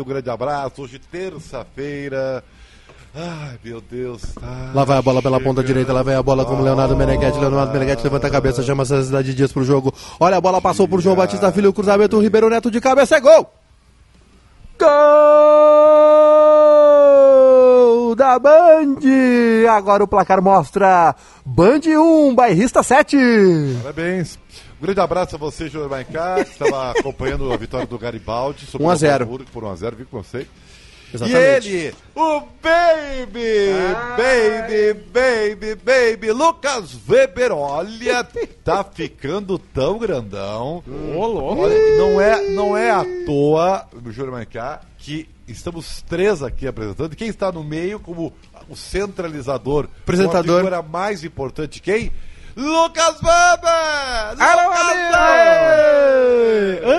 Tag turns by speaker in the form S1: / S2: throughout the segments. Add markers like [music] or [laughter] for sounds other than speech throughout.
S1: um grande abraço. Hoje, terça-feira. Ai, meu Deus. Tá
S2: Lá vai a bola pela ponta direita, lá vai a bola com o Leonardo Meneghetti. Leonardo Meneghetti levanta a cabeça, chama a Cidade Dias pro jogo. Olha, a bola passou por João Batista Filho, o cruzamento, o Ribeiro Neto de cabeça, é gol! Gol da Band! Agora o placar mostra Band 1, Bairrista 7.
S1: Parabéns. Um grande abraço a você, Júnior Maicá, que estava [laughs] acompanhando a vitória do Garibaldi. sobre
S2: 1 a
S1: o
S2: 0.
S1: Hamburgo Por 1x0, vi com você.
S2: Exatamente.
S1: E ele, o Baby, Baby, Baby, Baby, Lucas Weber, olha, tá ficando tão grandão.
S3: Ô, louco.
S1: Olha, não é, não é à toa, Júnior Maicá, que estamos três aqui apresentando. E quem está no meio como o centralizador,
S2: Apresentador.
S1: a figura mais importante, quem? Lucas Weber!
S2: Alô,
S1: Lucas!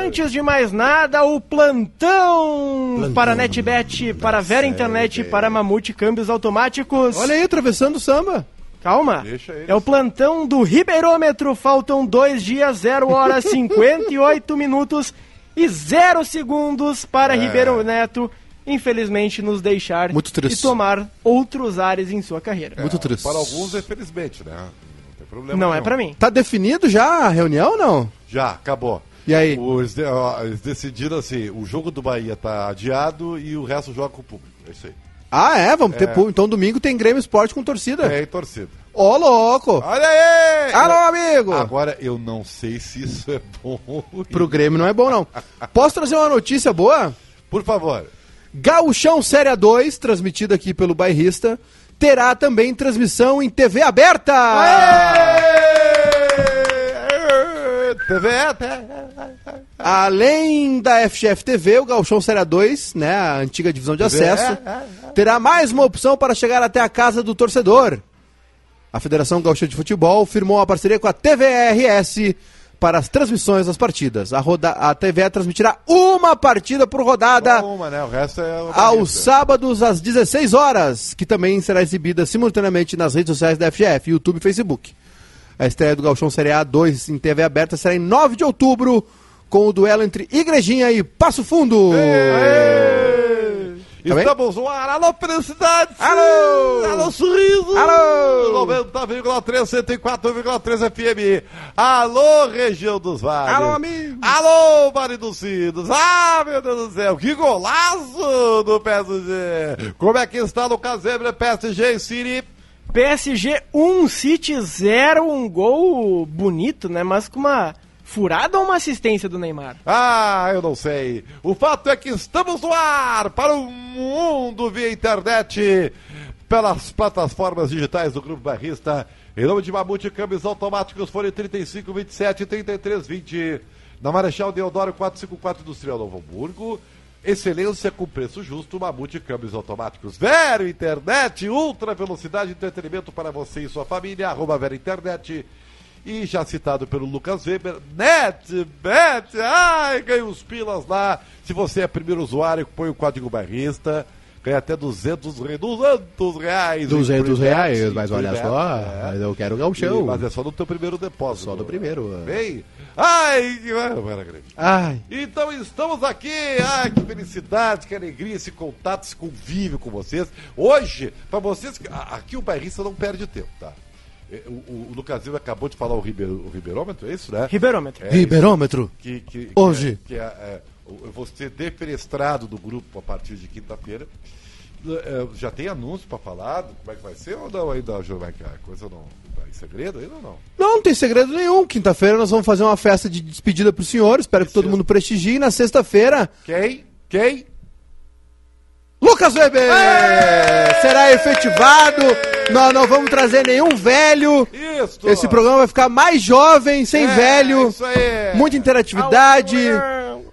S3: Antes de mais nada, o plantão, para NetBet, para Vera Internet, para Mamute Câmbios Automáticos.
S2: Olha aí, atravessando o samba.
S3: Calma. É o plantão do Ribeirômetro. Faltam dois dias, 0 horas [laughs] 58 minutos e 0 segundos para Ribeiro Neto, infelizmente, nos deixar
S2: Muito triste.
S3: e tomar outros ares em sua carreira.
S2: Muito triste.
S1: Para alguns, infelizmente, né? Problema.
S3: Não é
S1: nenhum.
S3: pra mim.
S2: Tá definido já a reunião ou não?
S1: Já, acabou.
S2: E aí?
S1: Os eles decidiram assim: o jogo do Bahia tá adiado e o resto joga com o público. É isso aí.
S2: Ah, é? Vamos ter. pu- Então domingo tem Grêmio Esporte com torcida.
S1: É, e torcida.
S2: Ô, louco!
S1: Olha aí!
S2: Alô, amigo!
S1: Agora, eu não sei se isso é bom.
S2: Pro Grêmio não é bom, não. Posso trazer uma notícia boa?
S1: Por favor.
S2: Gauchão Série 2, transmitido aqui pelo Bairrista, terá também transmissão em TV aberta!
S1: TV.
S2: Além da FGF TV, o Gauchão Série 2, né, a antiga divisão de acesso,
S1: é, é,
S2: terá mais uma opção para chegar até a casa do torcedor. A Federação Gaúcha de Futebol firmou uma parceria com a TVRS para as transmissões das partidas. A, roda... a TVE transmitirá uma partida por rodada
S1: Uma, né? O resto é.
S2: aos sábados às 16 horas, que também será exibida simultaneamente nas redes sociais da FGF, YouTube e Facebook. A estreia do Galchão Série A 2 em TV aberta será em 9 de outubro, com o duelo entre Igrejinha e Passo Fundo. Tá bem?
S1: Estamos no ar. Alô, felicidade!
S2: Alô!
S1: Alô, sorriso!
S2: Alô!
S1: 90,3, 104,3 FM. Alô, região dos vales.
S2: Alô, amigo!
S1: Alô, Vale dos Sinos. Ah, meu Deus do céu, que golaço do PSG. Como é que está no Casebra PSG City?
S3: PSG 1, City 0, um gol bonito, né? Mas com uma furada ou uma assistência do Neymar?
S1: Ah, eu não sei. O fato é que estamos no ar para o mundo via internet, pelas plataformas digitais do Grupo Barrista. Em nome de Mamute, câmbios automáticos foram 35, 27 33, 20. Na Marechal Deodoro 454 Industrial Novo Hamburgo. Excelência com preço justo, Mamute câmbios automáticos. Vero Internet, ultra velocidade de entretenimento para você e sua família. Arroba Vero Internet. E já citado pelo Lucas Weber, Net, Bet, ai, ganha uns pilas lá. Se você é primeiro usuário, põe o código barrista, ganha até 200, re- 200 reais. em
S2: 200
S1: free bet,
S2: reais, mas olha
S1: bet,
S2: só,
S1: é.
S2: mas eu quero o
S1: E-. Mas é só no teu primeiro depósito.
S2: Só no primeiro, é.
S1: Bem, ai.
S2: Ai,
S1: Então estamos aqui, ai que felicidade, que alegria, esse contato, esse convívio com vocês. Hoje, para vocês, aqui o bairrista não perde tempo, tá? É, O, o, o Lucas Silva acabou de falar o, ribeiro, o ribeirômetro, é isso, né?
S3: Ribeirômetro.
S1: É,
S2: Ribeirômetro.
S1: que, que, que
S2: Hoje.
S1: é- que é, é, eu vou ser defenestrado do grupo a partir de quinta-feira. É, Já tem anúncio para falar como é que vai ser ou não ainda, A coisa não em segredo ainda ou não?
S2: Não, não tem segredo nenhum. Quinta-feira nós vamos fazer uma festa de despedida pro senhor. Espero que todo mundo prestigie. Na sexta-feira,
S1: Quem? Quem?
S2: Lucas Weber será efetivado. Nós não vamos trazer nenhum velho.
S1: Isso!
S2: Esse programa vai ficar mais jovem, sem
S1: É,
S2: velho.
S1: Isso aí!
S2: Muita interatividade.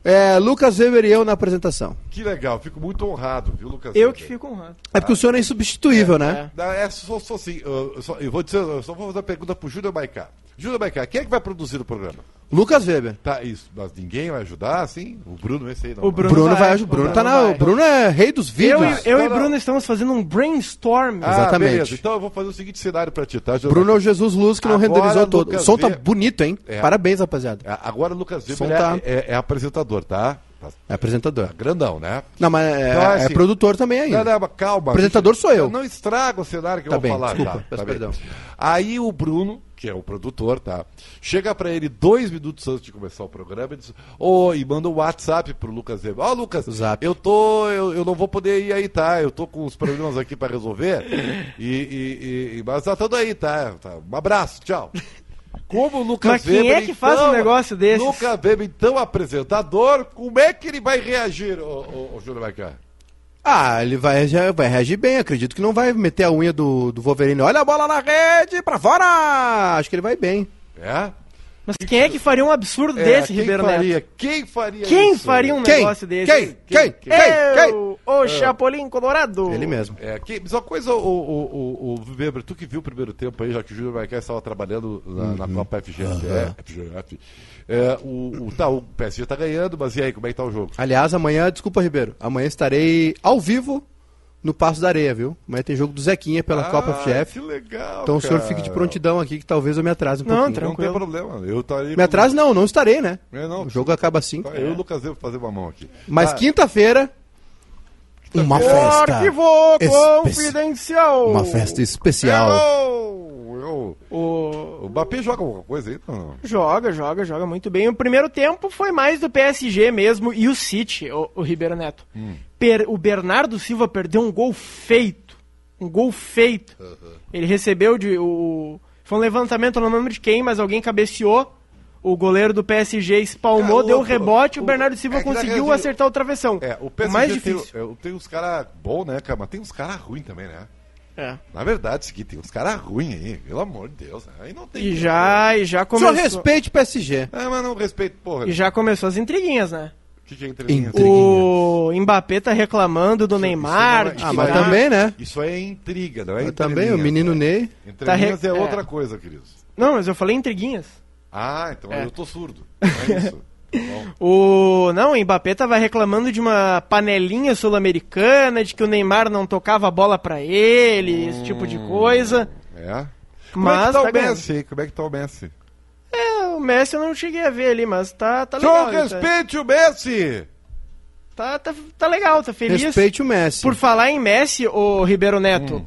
S2: É, Lucas Weber e eu na apresentação.
S1: Que legal, fico muito honrado, viu, Lucas?
S3: Eu
S1: Weber?
S3: que fico honrado.
S2: É porque o senhor é insubstituível, né?
S1: Não, é só, só assim, eu, só, eu vou dizer, eu só vou fazer uma pergunta pro Júlio Maicá. Júlio Maicá, quem é que vai produzir o programa?
S2: Lucas Weber.
S1: Tá, isso, mas ninguém vai ajudar, assim? O Bruno, esse aí não.
S3: O Bruno
S2: Bruno vai,
S3: vai,
S2: ajudar. Bruno
S3: o
S2: tá
S3: Bruno
S2: na. O Bruno é rei dos
S3: Eu,
S2: vídeos.
S3: e, eu e
S1: não.
S3: Bruno estamos fazendo um brainstorm.
S1: Ah,
S2: Exatamente.
S1: beleza. Então eu vou fazer o seguinte cenário pra ti, tá, Júlio
S2: Bruno é o? Jesus Luz que não
S1: Agora,
S2: renderizou todo. O som tá
S1: Weber-
S2: bonito, hein?
S1: É.
S2: Parabéns, rapaziada.
S1: A- Agora o Lucas
S2: Som
S1: Weber
S2: tá-
S1: é, é- é apresentador, tá? Tá-
S2: É apresentador.
S1: tá grandão, né?
S2: Não, mas é,
S1: Então,
S2: é
S1: assim,
S2: produtor também ainda.
S1: Não, não, calma.
S2: Apresentador
S1: deixa-
S2: sou eu.
S1: Não estraga o cenário que
S2: Tá
S1: eu
S2: bem,
S1: vou falar.
S2: desculpa,
S1: tá,
S2: peço
S1: tá bem.
S2: perdão.
S1: Aí o Bruno, que é o produtor, tá? Chega pra ele dois minutos antes de começar o programa e diz: Ô, e manda um WhatsApp pro Lucas Weber. Ó, Lucas,
S2: Zap.
S1: eu tô. Eu, eu não vou poder ir aí, tá? Eu tô com uns problemas aqui pra resolver. E, e, e- mas tá tudo aí, tá? Tá, Um abraço, tchau. Como o Lucas
S3: Mas quem
S1: Weber.
S3: é que faz um negócio desses?
S1: Lucas Weber, então apresentador, como é que ele vai reagir, ô, ô, ô Júlio Maicá?
S2: Ah, ele vai, já vai reagir bem. Acredito que não vai meter a unha do, do Wolverine. Olha a bola na rede, pra fora! Acho que ele vai bem.
S1: É?
S3: Mas quem é que faria um absurdo
S1: É,
S3: desse,
S1: quem
S3: Ribeiro
S1: faria,
S3: Neto?
S1: Quem faria
S3: Quem
S1: isso?
S3: faria um
S2: Quem?
S3: negócio desse?
S2: Quem? Quem? Quem? Quem?
S3: O Chapolin Colorado.
S2: Ele mesmo.
S1: É, que, mas uma coisa, o, o, o, o Weber, tu que viu o primeiro tempo aí, já que o Júlio Maicá estava trabalhando na, na Copa FGF, é, FGF é, o, o, tá, o PSG tá ganhando, mas e aí, como é que tá o jogo?
S2: Aliás, amanhã, desculpa, Ribeiro. Amanhã estarei ao vivo no Passo da Areia, viu? Amanhã tem jogo do Zequinha pela Copa
S1: Ah,
S2: FGF.
S1: Que legal,
S2: Então o senhor
S1: cara.
S2: fique de prontidão aqui, que talvez eu me atrase um
S3: Não,
S2: pouquinho.
S3: tranquilo.
S1: Não tem problema, eu estaria...
S2: Me atrase não, não estarei, né?
S1: É, não,
S2: o jogo acaba assim.
S1: Eu e o Lucas Weber fazer uma mão aqui.
S2: Mas
S1: Ah,
S2: quinta-feira, uma festa.
S3: Arquivo confidencial.
S2: Uma festa especial.
S1: Eu, eu,
S3: O...
S1: o Mbappé joga alguma coisa aí? Não.
S3: Joga, joga, joga muito bem. O primeiro tempo foi mais do PSG mesmo e o City, o, o Ribeiro Neto. Per- o Bernardo Silva perdeu um gol feito. Um gol feito. Ele recebeu de. O, foi um levantamento, não lembro de quem, mas alguém cabeceou. O goleiro do PSG espalmou, deu
S1: o-
S3: rebote, o,
S1: o-
S3: Bernardo Silva
S1: é que
S3: conseguiu
S1: verdade-
S3: acertar o travessão.
S1: É, o
S3: o
S1: PSG
S3: mais
S1: tem,
S3: difícil.
S1: é, tem uns caras bons, né, cara? Mas tem uns caras ruins também, né?
S3: É.
S1: Na verdade, é o seguinte, tem uns caras ruins aí, pelo amor de Deus. Aí não tem.
S3: E já, e já
S2: Só
S3: começou.
S2: respeite o PSG.
S1: É, mas não respeito, porra.
S3: E já começou as intriguinhas, né?
S1: O que, que é?
S2: Intriga.
S3: O Mbappé tá reclamando do Neymar.
S1: não é-
S2: Ah,
S3: que
S2: mas
S3: tá-
S2: também, né?
S1: Isso aí é intriga, não é
S2: Eu também, o menino
S1: né?
S2: Ney.
S1: Entrelinhas
S3: Tá re-
S1: é
S3: é.
S1: outra coisa, queridos.
S3: Não, mas eu falei intriguinhas.
S1: Ah, então
S3: É.
S1: eu tô surdo. Não é isso. [laughs] Bom.
S3: O não, o Mbappé tava reclamando de uma panelinha sul-americana, de que o Neymar não tocava a bola pra ele, esse tipo de coisa.
S1: É. Como é
S3: Mas
S1: que tá,
S3: tá
S1: o
S3: ganhando.
S1: Messi? aí? Como é que tá o Messi?
S3: É, o Messi eu não cheguei a ver ali, mas tá, tá legal. ele
S1: respeite o Messi!
S3: Tá, tá, tá legal, tá feliz.
S2: Respeite o Messi.
S3: Por falar em Messi, o Ribeiro Neto,
S1: Hum.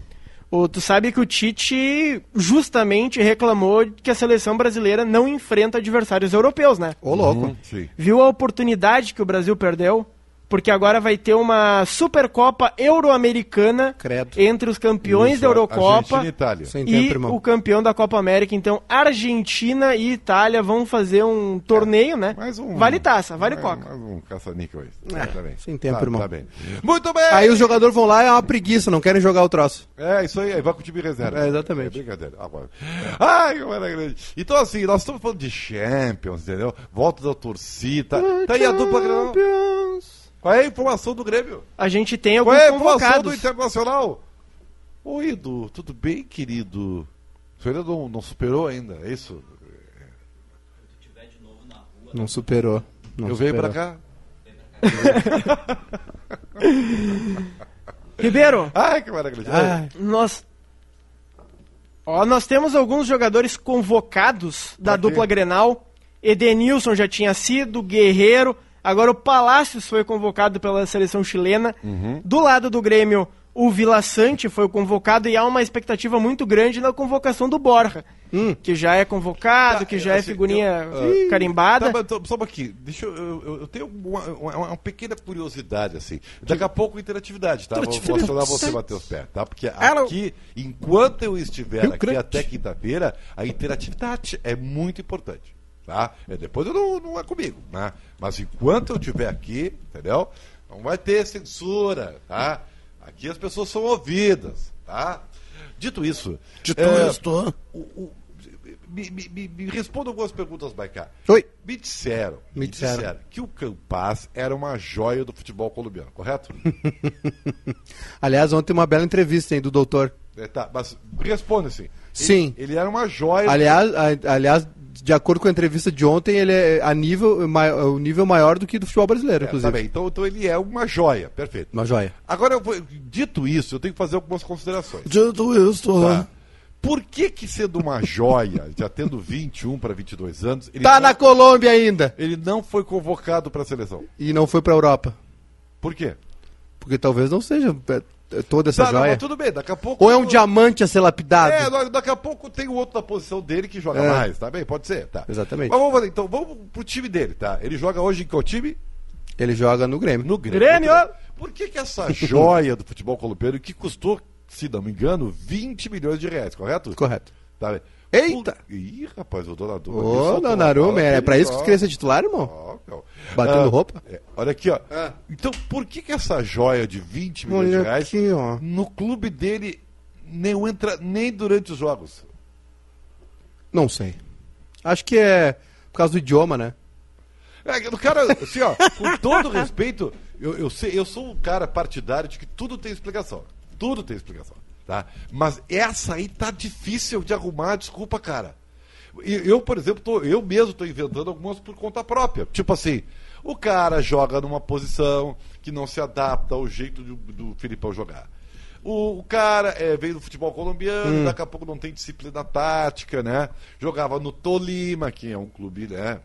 S3: O, tu sabe que o Tite justamente reclamou que a seleção brasileira não enfrenta adversários europeus, né?
S2: Ô, louco.
S1: Hum, sim.
S3: Viu a oportunidade que o Brasil perdeu? Porque agora vai ter uma Supercopa Euro-Americana
S2: Credo.
S3: entre os campeões
S1: Isso,
S3: da Eurocopa
S1: Argentina e Itália.
S2: Sem
S3: e
S2: tempo, irmão.
S3: o campeão da Copa América. Então, Argentina e Itália vão fazer um torneio, né?
S1: Mais um.
S3: Vale taça, vale
S1: mais,
S3: coca.
S1: Mais um caça-níquel aí.
S2: É,
S1: tá bem.
S2: sem tempo,
S1: tá,
S2: irmão.
S1: Tá bem. Muito bem!
S2: Aí os jogadores vão lá e é uma preguiça, não querem jogar o troço.
S1: É, isso aí, aí vai com o time reserva.
S2: É, exatamente.
S1: É brincadeira. Agora. Ai, como era grande. Então, assim, nós estamos falando de Champions, entendeu? Volta da torcida. Tá aí a dupla.
S3: Champions.
S1: Qual é a informação do Grêmio?
S3: A gente tem
S1: Qual
S3: alguns
S1: é a informação do
S3: convocados.
S1: Internacional? Oi, Edu, tudo bem, querido? O senhor não, não superou ainda, é isso?
S2: Não superou. Não
S1: Eu venho
S2: superou.
S1: pra cá. [laughs]
S3: Ribeiro,
S1: Ai, que maravilha.
S2: Ai,
S3: nós. Ó, nós temos alguns jogadores convocados da
S1: Pra quê?
S3: dupla Grenal. Edenilson já tinha sido, Guerreiro. Agora o Palácios foi convocado pela seleção chilena.
S1: Uhum.
S3: Do lado do Grêmio, o Vila Sante foi convocado e há uma expectativa muito grande na convocação do Borja. Que já é convocado,
S1: Tá,
S3: que já é
S1: assim,
S3: figurinha
S1: eu- ah,
S3: carimbada.
S1: Tá, só um pouquinho. Deixa eu, eu, eu- tenho uma, uma- uma pequena curiosidade, assim. Daqui a pouco, interatividade, tá? Vou, vou acionar você, Matheus Pé, tá? Porque
S2: Alô.
S1: aqui, enquanto eu estiver aqui até quinta-feira, a interatividade é muito importante, tá? É, depois eu não, não é comigo, né? Mas enquanto eu estiver aqui, entendeu? Não vai ter censura, tá? Aqui as pessoas são ouvidas, tá? Dito isso...
S2: Dito
S1: é,
S2: isto.
S1: o- o- me, me, me, me responda algumas perguntas, Baicá.
S2: Oi.
S1: Me disseram,
S2: Me disseram.
S1: que o Campas era uma joia do futebol colombiano, correto? [laughs]
S2: Aliás, ontem uma bela entrevista hein, do doutor.
S1: É, tá, mas responda assim. Ele-
S2: Sim.
S1: Ele, era uma joia.
S2: Aliás, a- aliás, de acordo com a entrevista de ontem, ele é a nível, o nível maior do que do futebol brasileiro,
S1: É,
S2: inclusive.
S1: tá bem, então, então ele é uma joia, perfeito.
S2: Uma joia.
S1: Agora, vou- dito isso, eu tenho que fazer algumas considerações.
S2: Dito isto.
S1: Tá? Por que que sendo uma joia, já tendo 21 para 22 anos, ele,
S2: Tá
S1: não,
S2: na Colômbia ainda.
S1: ele não foi convocado para a seleção?
S2: E não foi pra Europa.
S1: Por quê?
S2: Porque talvez não seja é, toda essa
S1: Tá, não,
S2: joia.
S1: mas tudo bem, daqui a pouco...
S2: Ou é um diamante a ser lapidado.
S1: É, da- daqui a pouco tem o outro da posição dele que joga
S2: É.
S1: mais, tá bem? Pode ser, tá.
S2: Exatamente.
S1: Mas vamos, fazer, então, vamos pro time dele, tá? Ele joga hoje em qual time?
S2: Ele joga no Grêmio.
S1: No Grêmio.
S3: Grêmio!
S1: Por que que essa [laughs] joia do futebol colombiano, que custou, se não me engano, 20 milhões de reais, correto?
S2: Correto.
S1: Tá bem.
S2: Eita!
S1: Ih, rapaz, o Donnarumma... aqui
S2: Ô,
S1: uma
S2: Donnarumma, é pra isso que você
S1: perigosa.
S2: queria ser titular, irmão?
S1: Meu.
S2: Batendo roupa?
S1: é, olha aqui, ó.
S2: Ah.
S1: Então, por que que essa joia de 20 milhões de
S2: Olha
S1: reais
S2: aqui, ó.
S1: no clube dele nem entra nem durante os jogos?
S2: Não sei. Acho que é por causa do idioma, né?
S1: É, o cara, assim, ó, com todo respeito, eu, eu, sei, eu sou um cara partidário de que tudo tem explicação. Tudo tem explicação, tá? Mas essa aí tá difícil de arrumar, desculpa, cara. Eu, por exemplo, tô, eu mesmo tô inventando algumas por conta própria. Tipo assim, o cara joga numa posição que não se adapta ao jeito do, do Filipão jogar. O, o cara é, veio do futebol colombiano, daqui a pouco não tem disciplina tática, né? Jogava no Tolima, que é um clube, né?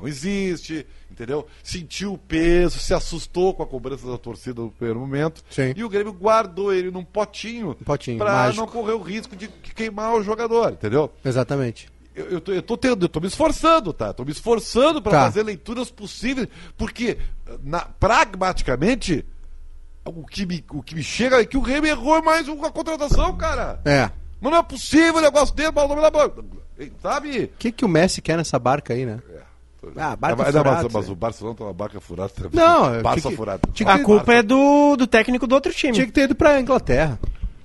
S1: Não existe, entendeu? Sentiu o peso, se assustou com a cobrança da torcida no primeiro momento.
S2: Sim.
S1: E o Grêmio guardou ele num potinho,
S2: potinho,
S1: pra não correr o risco de queimar o jogador, entendeu?
S2: Exatamente.
S1: Eu, eu, tô, eu, tô tendo, eu tô me esforçando, tá? Tô me esforçando para
S2: Tá.
S1: fazer leituras possíveis, porque na, pragmaticamente o que, me, o que me chega é que o Grêmio errou mais uma contratação, cara.
S2: É.
S1: Mas não é possível o negócio dele, mal nome da bola. Sabe?
S2: O que, que o Messi quer nessa barca aí, né? Ah, barca
S1: mas, não,
S2: furada,
S1: mas, mas
S2: Zé.
S1: o Barcelona tá uma barca furada.
S2: Não,
S1: Barça
S2: tinha que-
S1: furada.
S2: que-
S3: A culpa é do, do técnico do outro time.
S2: Tinha que ter ido pra Inglaterra.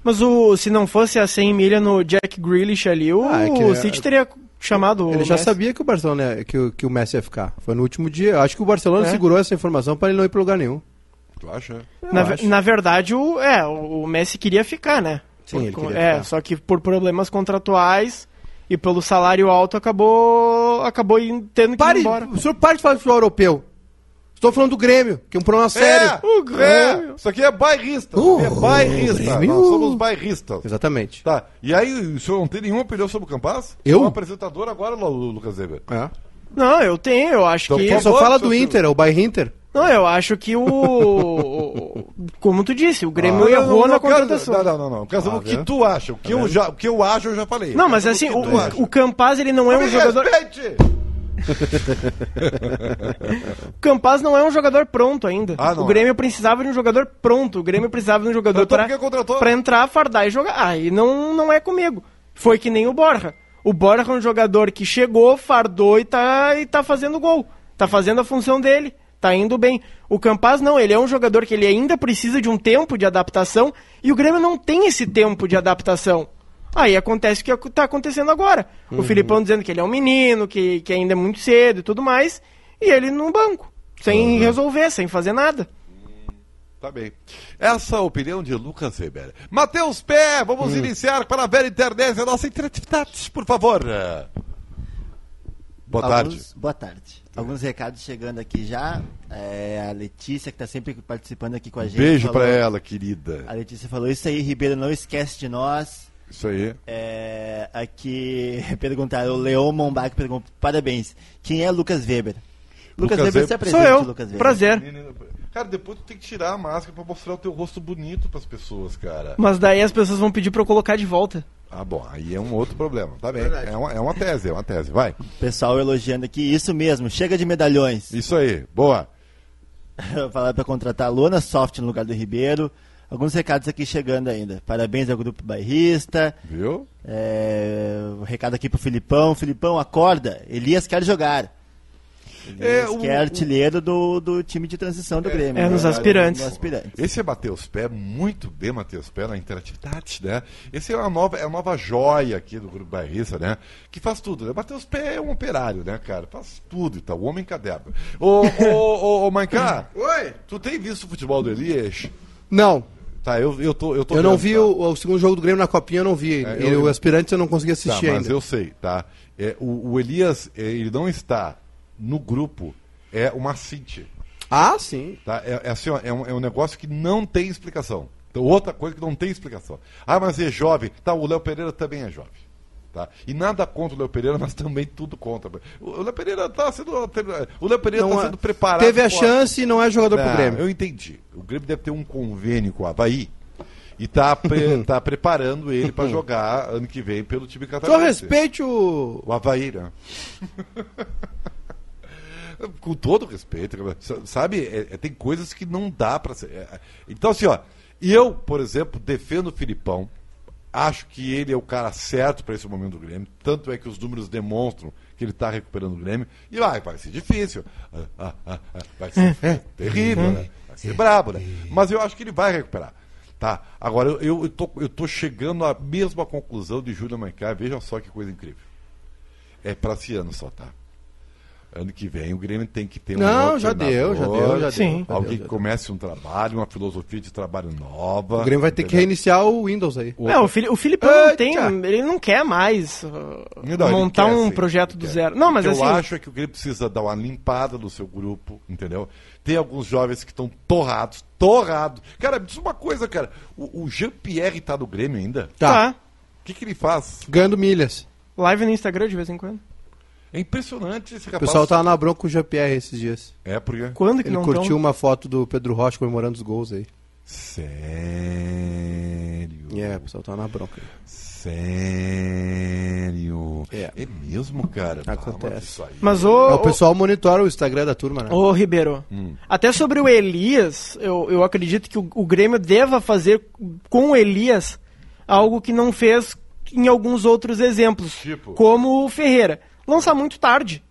S3: Mas o, se não fosse a 100 milha no Jack Grealish ali, o,
S2: Ah, é que-
S3: o City teria chamado
S2: Ele
S3: o
S2: já
S3: Messi.
S2: sabia que o Barcelona que, o- que o Messi ia ficar. Foi no último dia. Eu Acho que o Barcelona
S3: É.
S2: segurou essa informação pra ele não ir pra lugar nenhum.
S1: Tu acha?
S3: Na,
S2: acho.
S3: na verdade, o, é, o Messi queria ficar, né?
S2: Sim, ele
S3: Com-
S2: queria
S3: é,
S2: ficar.
S3: só que por problemas contratuais e pelo salário alto acabou acabou tendo que
S2: Pare,
S3: ir embora.
S2: o senhor pare de falar de futebol europeu. Estou falando do Grêmio, que é um problema sério.
S1: É,
S3: O Grêmio.
S1: é, isso aqui é bairrista.
S2: Uh,
S1: é bairrista.
S2: Grêmio.
S1: Nós somos bairristas.
S2: Exatamente.
S1: Tá. E aí, o senhor não tem nenhuma opinião sobre o Campaz?
S2: Eu?
S1: É um apresentador agora, Lu- Lucas Weber.
S2: É.
S3: Não, eu tenho, eu acho
S1: Então,
S3: que.
S1: por
S2: Só
S1: favor,
S2: fala do Inter, é o Bayern Inter.
S3: Não, eu acho que o. o- como tu disse, o Grêmio
S1: Ah,
S3: errou
S1: não, não,
S3: na contratação.
S1: Não, não, não, não. Quero saber
S2: Ah,
S1: o que tu acha. O que, eu, já, o que eu acho, eu já falei.
S3: Não, mas assim, o,
S1: acha.
S3: o Campaz ele não é um
S1: Me
S3: jogador.
S1: respeite!
S3: O Campaz não é um jogador pronto ainda.
S1: Ah, não
S3: o Grêmio precisava de um jogador pronto. O Grêmio precisava de um jogador
S1: contratou?
S3: pra entrar, fardar e jogar. Ah, e não, não é comigo. Foi que nem o Borja. O Borja é um jogador que chegou, fardou e tá, e tá fazendo gol. Tá fazendo a função dele. Tá indo bem. O Campaz não, ele é um jogador que ele ainda precisa de um tempo de adaptação e o Grêmio não tem esse tempo de adaptação. Aí acontece o que tá acontecendo agora. O Filipão dizendo que ele é um menino, que, que ainda é muito cedo e tudo mais, e ele no banco, sem resolver, sem fazer nada.
S1: Tá bem. Essa é a opinião de Lucas Weber. Matheus Pé, vamos
S2: Hum.
S1: iniciar para a velha internet a nossa interatividade, por favor. Boa tarde.
S4: Alguns- boa tarde. Alguns recados chegando aqui já. É, a Letícia, que está sempre participando aqui com a gente.
S1: Beijo para ela, querida.
S4: A Letícia falou isso aí, Ribeiro, não esquece de nós.
S1: Isso aí.
S4: É, aqui [laughs] perguntaram, o Leon Mombach perguntou, parabéns, quem é Lucas Weber? Lucas,
S1: Lucas
S4: Weber,
S1: Weber-
S4: se apresente,
S3: Sou eu.
S4: Lucas Weber.
S3: Prazer.
S1: Cara, depois tu tem que tirar a máscara para mostrar o teu rosto bonito para as pessoas, cara.
S3: Mas daí as pessoas vão pedir pra eu colocar de volta.
S1: Ah, bom, aí é um outro problema. Tá bem. É uma, é uma tese, é uma tese. Vai.
S4: Pessoal elogiando aqui, isso mesmo, chega de medalhões.
S1: Isso aí. Boa. [laughs]
S4: Falar para contratar a Lona Soft no lugar do Ribeiro. Alguns recados aqui chegando ainda. Parabéns ao grupo bairrista.
S1: Viu?
S4: É, um recado aqui pro Filipão. Filipão, acorda. Elias quer jogar.
S1: É,
S4: Elias
S1: o-
S4: que é artilheiro do, do time de transição do Grêmio.
S3: é, nos
S4: né?
S3: aspirantes.
S4: No aspirantes.
S1: Esse é Matheus Pé, muito bem Matheus Pé na interatividade, né? Esse é uma nova, é uma nova joia aqui do Grupo Bairrista, né? Que faz tudo, né? Matheus Pé é um operário, né, cara? Faz tudo e tal, o homem caderno. Ô, ô, ô, ô, Maiká, [coughs]
S2: Oi?
S1: tu tem visto o futebol do Elias?
S2: Não,
S1: Tá, eu, eu tô, eu tô
S2: eu não
S1: vendo,
S2: vi
S1: tá?
S2: o, o segundo jogo do Grêmio na Copinha, eu não vi.
S1: É,
S2: E
S1: eu-
S2: o aspirante eu não consegui
S1: Tá,
S2: assistir
S1: mas
S2: ainda.
S1: eu sei, tá? É, o, o Elias, é, ele não está no grupo, é uma Cinti.
S2: Ah, sim.
S1: Tá? É, é assim, ó, é, um, é um negócio que não tem explicação. Então, outra coisa que não tem explicação. Ah, mas é jovem. Tá, o Léo Pereira também é jovem. Tá? E nada contra o Léo Pereira, mas também tudo contra. O Léo Pereira está sendo. O Léo Pereira
S2: Não
S1: está
S2: é-
S1: sendo preparado.
S2: Teve a chance e não é jogador pro
S1: Não,
S2: Grêmio.
S1: Eu entendi. O Grêmio deve ter um convênio com o Havaí e tá, pre- [laughs] tá preparando ele para jogar ano que vem pelo time
S2: Só
S1: catarinense.
S2: respeite o.
S1: O Havaí, né? [laughs] Com todo respeito, sabe? é- é- tem coisas que não dá pra ser. é, então, assim, ó, eu, por exemplo, defendo o Filipão. Acho que ele é o cara certo para esse momento do Grêmio. Tanto é que os números demonstram que ele está recuperando o Grêmio. E vai, vai ser difícil. Ah, ah, ah, ah, vai ser [laughs] terrível, né? Vai ser brabo, né? Mas eu acho que ele vai recuperar. Tá? Agora, eu, eu, tô, eu tô chegando à mesma conclusão de Júlio Maicá. Veja só que coisa incrível. É para esse ano só, tá? Ano que vem o Grêmio tem que ter um
S2: Não,
S1: novo
S2: já deu, já deu, já
S3: Sim.
S2: deu. já
S1: Alguém
S2: deu,
S1: que
S2: já
S1: comece um trabalho, uma filosofia de trabalho nova.
S2: O Grêmio vai ter que
S1: entendeu?
S2: reiniciar o Windows aí.
S1: O-
S3: É, o, Fili o Filipão não tem. Ele não quer mais uh,
S1: Não,
S3: montar
S1: quer,
S3: um
S1: sim,
S3: projeto do
S1: quer.
S3: zero. Não,
S1: O
S3: mas
S1: que
S3: assim.
S1: eu acho é que o Grêmio precisa dar uma limpada no seu grupo, entendeu? Tem alguns jovens que estão torrados, torrados. Cara, me diz uma coisa, cara. O, o Jean-Pierre tá no Grêmio ainda?
S2: Tá.
S3: Tá.
S1: O que, que ele faz?
S2: Ganhando milhas.
S3: Live no Instagram de vez em quando.
S1: É impressionante esse
S2: O
S1: rapaz.
S2: pessoal tava na bronca com o Jean-Pierre esses dias.
S1: É, porque...
S3: Quando que
S2: Ele
S3: não
S2: curtiu
S3: tão?
S2: uma foto do Pedro Rocha comemorando os gols aí.
S1: Sério?
S2: É, o pessoal tava na bronca.
S1: Sério?
S2: É.
S1: mesmo, cara? Ah,
S2: Acontece.
S1: mas isso aí-
S3: Mas o.
S2: É, o pessoal monitora o Instagram da turma, né?
S3: Ô, Ribeiro, até sobre o Elias, eu, eu acredito que o, o Grêmio deva fazer com o Elias algo que não fez em alguns outros exemplos,
S1: Tipo?
S3: como o Ferreira. Lançar muito tarde.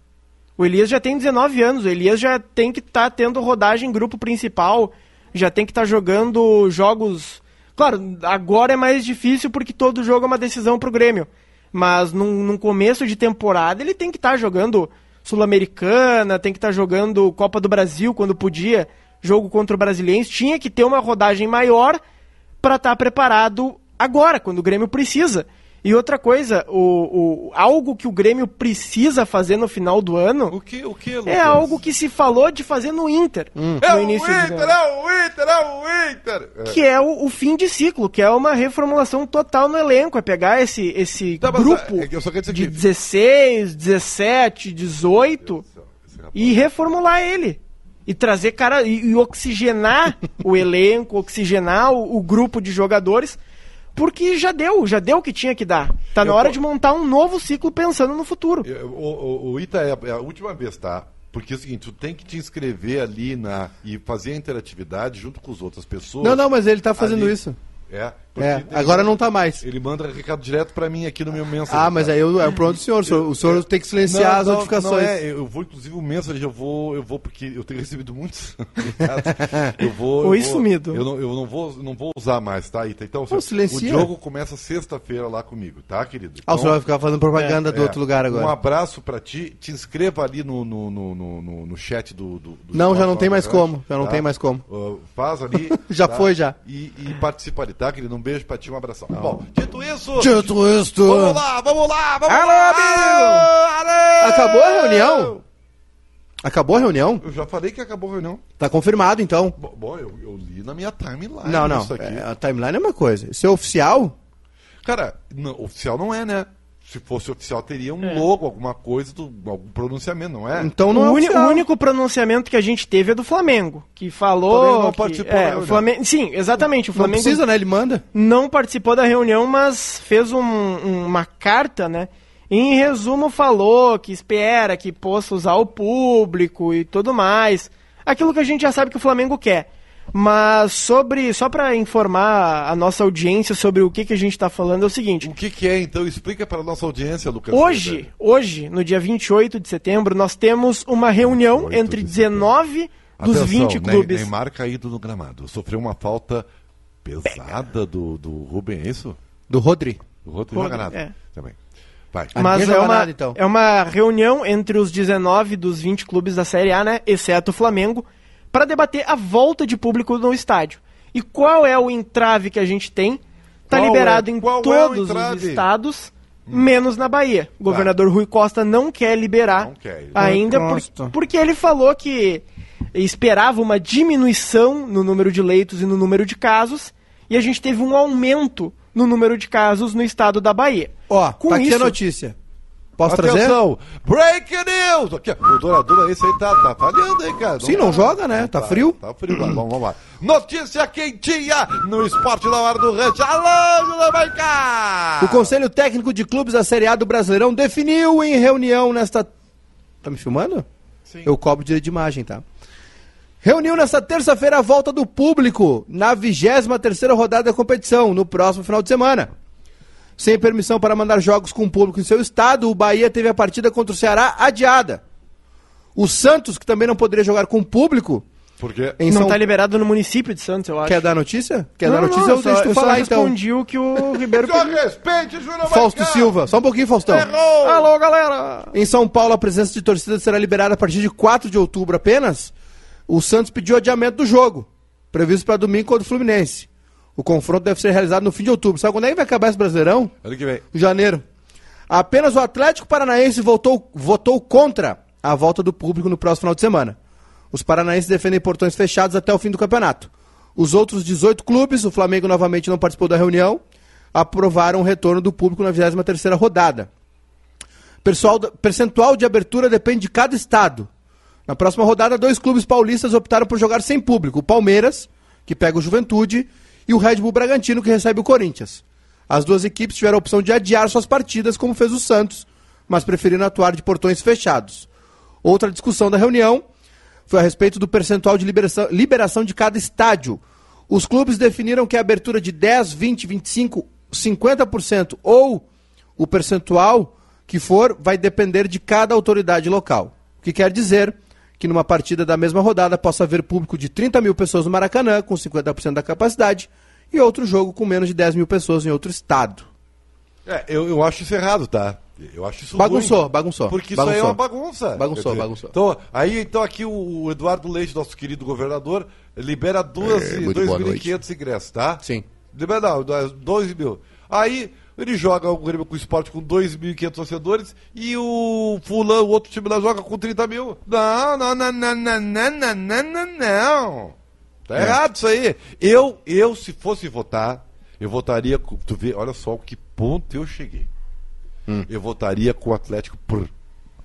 S3: O Elias já tem 19 anos, o Elias já tem que estar tendo rodagem em grupo principal, já tem que estar jogando jogos. Claro, agora é mais difícil porque todo jogo é uma decisão pro Grêmio. Mas num, num começo de temporada ele tem que estar jogando Sul-Americana, tem que estar jogando Copa do Brasil quando podia, jogo contra o Brasiliense. Tinha que ter uma rodagem maior para estar preparado agora, quando o Grêmio precisa. E outra coisa, o, o- algo que o Grêmio precisa fazer no final do ano
S1: O que, o que,
S3: é
S1: Lucas?
S3: algo que se falou de fazer no Inter.
S1: É
S3: No
S1: o
S3: início do
S1: Inter,
S3: ano.
S1: é o Inter, é o Inter! É.
S3: Que é o, o fim de ciclo, que é uma reformulação total no elenco. É pegar esse, esse
S1: Tá, mas,
S3: grupo
S1: é que eu só quero dizer
S3: de
S1: que-
S3: 16, 17, 18
S1: Esse rapaz-
S3: e reformular ele. E trazer cara. E, e oxigenar [laughs] o elenco, oxigenar o, o grupo de jogadores. Porque já deu, já deu o que tinha que dar. Tá na
S1: Eu
S3: hora
S1: po-
S3: de montar um novo ciclo pensando no futuro.
S1: Eu- O, o, o Ita é, é a última vez, tá? Porque é o seguinte, tu tem que te inscrever ali na, e fazer a interatividade junto com as outras pessoas.
S2: Não, não, mas ele tá fazendo
S1: Ali.
S2: isso.
S1: É,
S2: É, agora não tá mais.
S1: Ele manda recado direto pra mim aqui no meu mensagem.
S2: Ah, mas aí eu- é o pronto do senhor. O senhor, o senhor tem que silenciar as notificações.
S1: Não é, eu vou, inclusive, o mensagem, eu vou, eu vou, porque eu tenho recebido muitos [laughs] recados. Eu vou.
S3: Oi,
S1: eu [laughs] vou-
S3: sumido.
S1: Eu não, eu não vou, não vou usar mais, tá, Ita? Então,
S2: Pô,
S1: o
S2: silencia.
S1: jogo começa sexta-feira lá comigo, tá, querido?
S2: Ah, o
S1: Então,
S2: senhor vai ficar fazendo propaganda do
S1: é,
S2: outro lugar
S1: Um
S2: agora.
S1: abraço pra ti. Te inscreva ali no, no, no, no, no- chat do, do, do
S2: Não, já não tem mais como, já não tem mais como.
S1: Uh, faz ali. [laughs]
S2: Já
S1: tá?
S2: foi, já.
S1: E, e participa ali, tá, querido? Um beijo pra ti, um abração. Bom, dito isso.
S2: Dito isto.
S1: Vamos lá, vamos lá, vamos
S2: Alô,
S1: lá!
S2: amigo!
S1: Alô!
S2: Acabou a reunião? Acabou a reunião?
S1: Eu já falei que acabou a reunião.
S2: Tá confirmado, então.
S1: Bom, bom, eu, eu li na minha timeline
S2: Não, não.
S1: isso aqui.
S2: é, a timeline é uma coisa. Isso é oficial?
S1: Cara, não, oficial não é, né? Se fosse oficial, teria um
S3: É.
S1: logo, alguma coisa, do, algum pronunciamento, não é?
S2: Então não é
S3: o, uni-
S2: oficial.
S3: o único pronunciamento que a gente teve é do Flamengo, que falou.
S1: Flamengo não
S3: que-
S1: participou
S3: é,
S1: da
S3: o
S1: reunião.
S3: Flamengo, sim, exatamente. O
S2: Não
S3: Flamengo
S2: precisa, né? Ele manda.
S3: não participou da reunião, mas fez um- um- uma carta, né? E, em resumo, falou que espera que possa usar o público e tudo mais. Aquilo que a gente já sabe que o Flamengo quer. Mas sobre. Só para informar a nossa audiência sobre o que, que a gente tá falando, é o seguinte.
S1: O que, que é, então? Explica para a nossa audiência, Lucas.
S3: Hoje, hoje, no dia 28 de setembro, nós temos uma reunião
S1: 28
S3: entre
S1: de
S3: 19 dos
S1: Atenção,
S3: 20
S1: Ney-
S3: clubes.
S1: Neymar caído no gramado. Sofreu uma falta pesada do, do Rubem, é isso?
S2: Do Rodri.
S1: Do
S3: Rodri,
S1: nada.
S3: é.
S1: Também. Vai.
S2: Ah,
S3: Mas é uma,
S2: nada, então.
S3: é uma reunião entre os 19 dos 20 clubes da Série A, né? Exceto o Flamengo, para debater a volta de público no estádio. E qual é o entrave que a gente tem? Tá
S1: Qual
S3: liberado
S1: é?
S3: em
S1: Qual é
S3: todos os
S1: entrave?
S3: estados, menos na Bahia. O governador Rui Costa não quer liberar
S1: Não quer,
S3: ainda por- porque ele falou que esperava uma diminuição no número de leitos e no número de casos e a gente teve um aumento no número de casos no estado da Bahia.
S2: Ó,
S3: Com
S2: tá aqui a
S3: isso-
S2: notícia. Posso trazer?
S1: Atenção, break news! Aqui, o Douradura esse aí tá, tá falhando, hein, cara?
S2: Sim, não joga, né? Tá frio.
S1: Tá frio, vamos, vamos lá. Notícia quentinha no esporte da hora do rancho. Alô, cá!
S2: O Conselho Técnico de Clubes da Série A do Brasileirão definiu em reunião nesta. Tá me filmando?
S1: Sim.
S2: Eu cobro direito de imagem, tá? Reuniu nesta terça-feira a volta do público na 23 rodada da competição, no próximo final de semana. Sem permissão para mandar jogos com público em seu estado, o Bahia teve a partida contra o Ceará adiada. O Santos, que também não poderia jogar com público,
S1: Porque
S2: em
S3: não
S2: São
S3: tá liberado no município de Santos, eu acho.
S2: Quer dar notícia? Quer dar
S3: Não,
S2: notícia?
S3: não,
S2: eu deixo
S3: só,
S2: tu
S3: eu só
S2: falar então.
S3: respondi o que o Ribeiro
S1: Só respeite, Júlio vai
S2: Fausto
S1: cá!
S2: Silva, só um pouquinho, Faustão.
S1: Errou!
S3: Alô, galera!
S2: Em São Paulo, a presença de torcida será liberada a partir de 4 de outubro apenas. O Santos pediu adiamento do jogo, previsto para domingo contra o Fluminense. O confronto deve ser realizado no fim de outubro. Sabe quando é que vai acabar esse Brasileirão?
S1: Ano que vem.
S2: Em janeiro. Apenas o Atlético Paranaense votou, votou contra a volta do público no próximo final de semana. Os paranaenses defendem portões fechados até o fim do campeonato. Os outros 18 clubes, o Flamengo novamente não participou da reunião, aprovaram o retorno do público na 23ª rodada. Pessoal, percentual de abertura depende de cada estado. Na próxima rodada, dois clubes paulistas optaram por jogar sem público: o Palmeiras, que pega o Juventude, e o Red Bull Bragantino, que recebe o Corinthians. As duas equipes tiveram a opção de adiar suas partidas, como fez o Santos, mas preferiram atuar de portões fechados. Outra discussão da reunião foi a respeito do percentual de liberação, liberação de cada estádio. Os clubes definiram que a abertura de 10, 20, 25, 50% ou o percentual que for vai depender de cada autoridade local. O que quer dizer que numa partida da mesma rodada possa haver público de 30 mil pessoas no Maracanã, com 50% da capacidade, e outro jogo com menos de 10 mil pessoas em outro estado.
S1: É, eu, eu acho isso errado, tá? Eu acho isso
S2: Bagunçou,
S1: ruim.
S2: bagunçou,
S1: Porque isso aí é
S2: bagunçou.
S1: uma bagunça.
S2: Bagunçou,
S1: dizer,
S2: bagunçou.
S1: Então, aí, então aqui o, Eduardo Leite, nosso querido governador, libera duas
S2: É, muito boa
S1: 2.500 ingressos, tá?
S2: Sim.
S1: Libera, não, 2 mil. Aí ele joga o Grêmio com o esporte com 2.500 torcedores e o fulano, o outro time lá joga com 30 mil. Não, não, não, não, não, não, não, não, não, não. Tá errado isso aí. Eu, eu, se fosse votar, eu votaria com. Tu vê, olha só que ponto eu cheguei. Eu votaria com o Atlético por.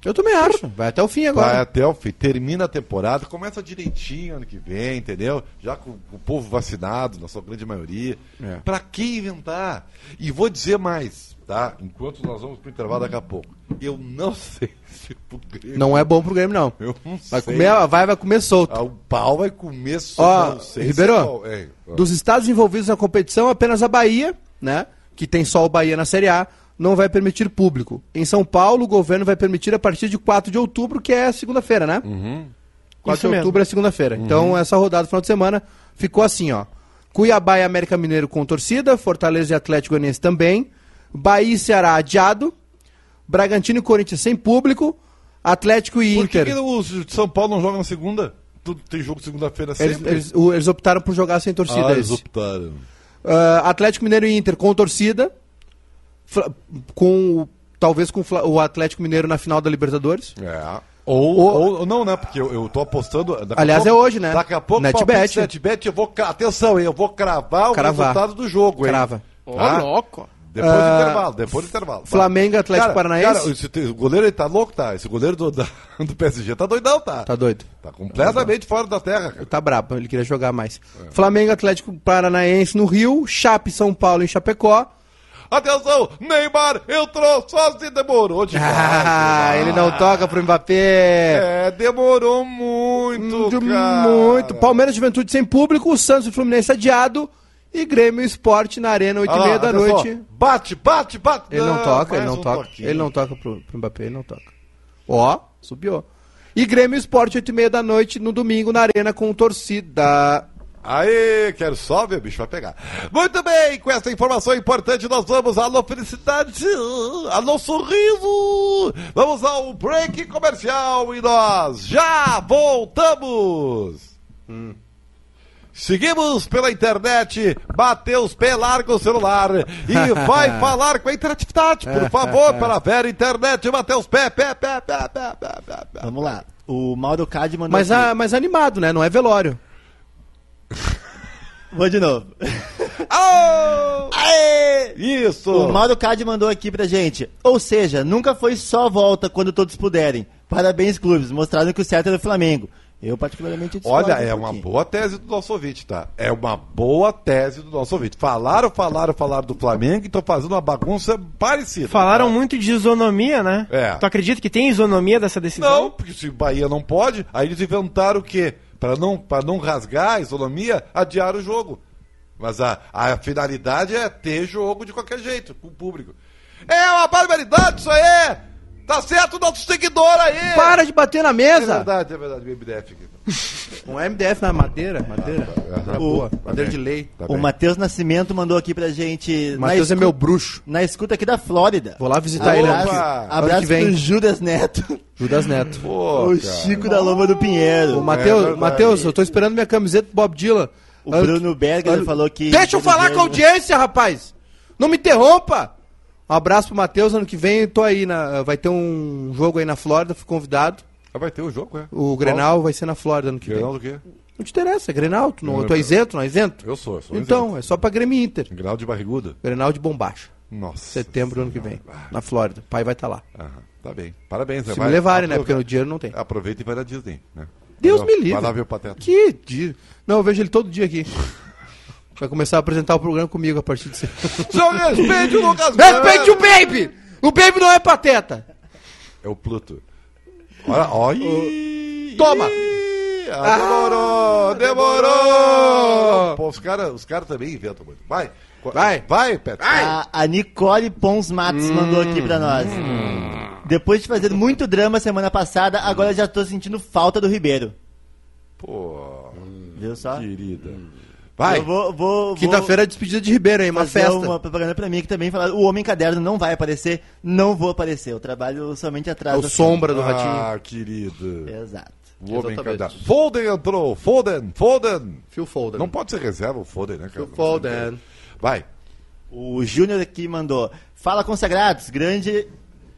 S2: Eu também acho. Vai até o fim
S1: Vai
S2: agora.
S1: até o fim, termina a temporada, começa direitinho ano que vem, entendeu? Já com, o povo vacinado, na sua grande maioria.
S2: É.
S1: Pra que inventar? E vou dizer mais, tá? Enquanto nós vamos pro intervalo daqui a pouco. Eu não [laughs] sei se o Grêmio.
S2: Não é bom pro Grêmio, não.
S1: Eu não
S2: Vai
S1: sei.
S2: comer, vai, vai comer solto.
S1: Ah, O pau vai comer só.
S2: Ó,
S1: não sei se
S2: Ribeiro,
S1: é bom. É, ó.
S2: Dos estados envolvidos na competição, apenas a Bahia, né? Que tem só o Bahia na Série A, não vai permitir público. Em São Paulo, o governo vai permitir a partir de 4 de outubro, que é segunda-feira, né? 4
S3: Isso
S2: de
S3: mesmo.
S2: outubro é segunda-feira. Então, essa rodada do final de semana ficou assim, ó. Cuiabá e América Mineiro com torcida, Fortaleza e Atlético Goianiense também, Bahia e Ceará adiado, Bragantino e Corinthians sem público, Atlético e
S1: Por que,
S2: Inter.
S1: que os de São Paulo não jogam na segunda? Tudo tem jogo segunda-feira
S2: Eles,
S1: sempre?
S2: eles- o- eles optaram por jogar sem torcida.
S1: ah,
S2: esse.
S1: eles optaram.
S2: Ah, Atlético Mineiro e Inter com torcida. Com o- talvez com o Atlético Mineiro na final da Libertadores.
S1: É. Ou,
S2: O-
S1: ou não, né? Porque eu, eu tô apostando.
S2: Aliás,
S1: pouco-
S2: é hoje, né?
S1: Daqui a pouco,
S2: Netbet.
S1: Netbet, eu vou. Atenção, hein? Eu vou cravar o
S2: Cravar.
S1: resultado do jogo, hein?
S2: Crava.
S3: Ô,
S1: Tá?
S3: louco.
S1: Depois do
S2: Ah,
S1: intervalo, depois do intervalo.
S2: Flamengo Atlético
S1: Cara,
S2: Paranaense?
S1: Cara, esse, o goleiro ele tá louco, tá? Esse goleiro do, da- [laughs] do PSG tá doidão, tá?
S2: Tá doido.
S1: Tá completamente fora da terra, cara.
S2: Tá brabo, ele queria jogar mais.
S1: É.
S2: Flamengo, Atlético Paranaense no Rio, Chape, São Paulo em Chapecó.
S1: Atenção, Neymar entrou, só se demorou demais.
S2: Ah,
S1: Neymar.
S2: ele não toca pro Mbappé.
S1: É, demorou muito,
S2: De
S1: cara.
S2: muito. Palmeiras e Juventude sem público, o Santos e o Fluminense adiado. E Grêmio Esporte na Arena, 8
S1: Olha
S2: e meia da noite.
S1: Bate, bate, bate.
S2: Ele não toca, ele não
S1: um
S2: toca.
S1: toquinho.
S2: Ele não toca pro, pro Mbappé, ele não toca. Ó, subiu. E Grêmio Esporte, 8 e meia da noite, no domingo, na Arena, com torcida.
S1: Aê, quero só ver o bicho vai pegar. Muito bem, com essa informação importante nós vamos. Alô, felicidade! Alô, sorriso! Vamos ao break comercial e nós já voltamos! Seguimos pela internet, bateu os pés, larga o celular e vai [laughs] falar com a interatividade, por favor, pela [laughs] Vera Internet, bateu os pés, pé, pé, pé, pé, pé, pé, pé.
S4: Vamos lá. O Mauro Cade mandou.
S2: Mas, a, mas animado, né? Não é velório.
S4: Vou de novo.
S2: Gol!
S4: Aê!
S1: Isso!
S4: O Mauro Cade mandou aqui pra gente. Ou seja, nunca foi só volta quando todos puderem. Parabéns, clubes. Mostraram que o certo era o Flamengo. Eu, particularmente, discordo
S1: Olha,
S4: um
S1: é uma boa tese do nosso ouvinte, tá? É uma boa tese do nosso ouvinte. Falaram, falaram, falaram do Flamengo e estão fazendo uma bagunça parecida.
S3: Falaram
S1: tá?
S3: muito de isonomia, né?
S1: É.
S3: Tu acredita que tem isonomia dessa decisão?
S1: Não, porque se o Bahia não pode, aí eles inventaram o quê? Para não, pra não rasgar a isonomia, adiar o jogo. Mas a, a finalidade é ter jogo de qualquer jeito, com o público. É uma barbaridade isso aí! Tá certo o nosso seguidor aí!
S2: Para de bater na
S1: É
S2: mesa!
S1: verdade, é verdade, BBDF aqui.
S2: Um MDF na madeira, madeira. Tá boa, madeira de lei.
S1: Tá
S4: O. Matheus Nascimento mandou aqui pra gente.
S2: O Matheus é meu bruxo.
S4: Na escuta aqui da Flórida.
S2: Vou lá visitar ele que-
S1: Ano
S2: ano
S4: Abraço
S2: que vem.
S4: pro Judas Neto.
S2: Judas Neto.
S1: Pô,
S4: o
S1: cara.
S4: Chico da Loma do Pinheiro.
S2: Ô, Matheus,
S1: verdade.
S2: Matheus, eu tô esperando minha camiseta do Bob Dylan.
S4: O Bruno Berger
S2: ano-
S4: falou que.
S2: Deixa eu falar com a
S4: audiência.
S2: rapaz! Não me interrompa! Um abraço pro Matheus, ano que vem eu tô aí, na, vai ter um jogo aí na Flórida, fui convidado.
S1: Ah, vai ter o jogo, é?
S2: O Grenal vai ser na Flórida ano que
S1: Grenal
S2: vem.
S1: do quê?
S2: Não te interessa, é Grenal, tu, não,
S1: Não,
S2: tu é isento, não é isento?
S1: Eu sou, eu sou.
S2: Então, é só pra Grêmio Inter.
S1: isento. Grenal de barriguda?
S2: Grenal de Bombacha,
S1: Nossa.
S2: setembro do ano que vem, na Flórida. O pai vai estar lá.
S1: Aham, tá bem. Parabéns, né?
S2: Se
S1: Vai-
S2: me levarem, né? Porque no dinheiro não tem.
S1: Aproveita e vai na Disney, né?
S2: Deus
S1: Vai
S2: me livre.
S1: Vai lá ver o Pateta.
S2: Que dia. Não, eu vejo ele todo dia aqui. [laughs] Vai começar a apresentar o programa comigo a partir de ser. [laughs]
S1: Seu respeite o Lucas
S2: Respeite o Baby! O Baby não é pateta!
S1: É o Pluto. Olha, olha.
S2: Toma!
S1: Ih, ah, demorou! Demorou! Pô, os caras os cara também inventam muito. Vai!
S2: Vai.
S1: Vai, Pet.
S4: A, a Nicole Pons Matos mandou aqui pra nós. Depois de fazer muito drama semana passada, agora já tô sentindo falta do Ribeiro.
S1: Pô,
S4: Viu só?
S1: querida. Vai!
S4: Eu vou, vou,
S2: Quinta-feira é despedida de Ribeiro aí, uma
S4: fazer
S2: festa.
S4: uma propaganda pra mim que também falaram, o Homem Caderno não vai aparecer, não vou aparecer. Eu trabalho somente atrás
S2: É o
S4: da
S2: sombra do ratinho.
S1: Ah, querida.
S4: Exato.
S1: O homem cadáver. Foden entrou. Foden, Foden.
S2: Phil Foden.
S1: Não pode ser reserva o Foden, né, cara?
S2: Phil Foden.
S1: Vai.
S4: O Júnior aqui mandou, fala consagrados, grande,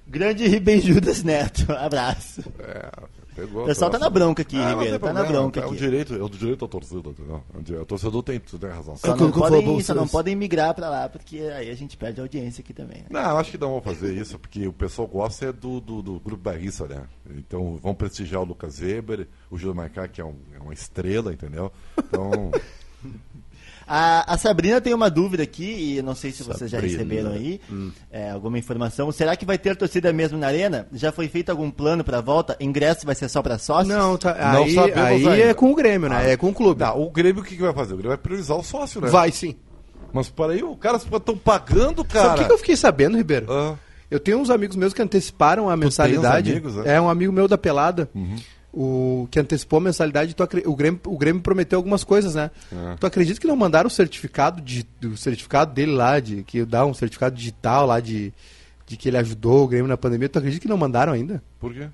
S4: grande Ribem Judas Neto. [laughs] Abraço.
S1: É, pegou.
S4: O pessoal tá na bronca aqui,
S1: Ah,
S4: Ribeiro, tá na
S1: problema,
S4: bronca
S1: é o
S4: aqui.
S1: direito, é o direito da torcida, entendeu? O torcedor tem, tem razão.
S4: Só
S2: É
S4: não,
S2: o
S4: podem, só não podem migrar pra lá, porque aí a gente perde a audiência aqui também. né?
S1: Não, acho que não vão fazer isso, porque o pessoal gosta é do, do, do grupo Barrista, né? Então vão prestigiar o Lucas Weber, o Júlio Maicá, que é, um- é uma estrela, entendeu? Então, [laughs]
S4: A, a Sabrina tem uma dúvida aqui, e não sei se vocês já
S1: Sabrina.
S4: receberam aí é, alguma informação. Será que vai ter torcida mesmo na arena? Já foi feito algum plano pra volta? Ingresso vai ser só pra sócios?
S2: Não, tá,
S1: Não
S2: aí, aí
S1: ainda.
S2: é com o Grêmio, né? É com o clube.
S1: não, o Grêmio o que, que vai fazer? O Grêmio vai priorizar o sócio, né?
S2: Vai sim.
S1: Mas para aí, os caras estão pagando,
S2: Sabe
S1: cara.
S2: o que, que eu fiquei sabendo, Ribeiro?
S1: Ah,
S2: Eu tenho uns amigos meus que anteciparam a mensalidade.
S1: amigos, né?
S2: É um amigo meu da Pelada. O que antecipou a mensalidade, tu o, Grêmio, o Grêmio prometeu algumas coisas, né?
S1: É.
S2: Tu acredita que não mandaram o certificado de, do certificado dele lá, de que dá um certificado digital lá de, de que ele ajudou o Grêmio na pandemia? Tu acredita que não mandaram ainda?
S1: por quê?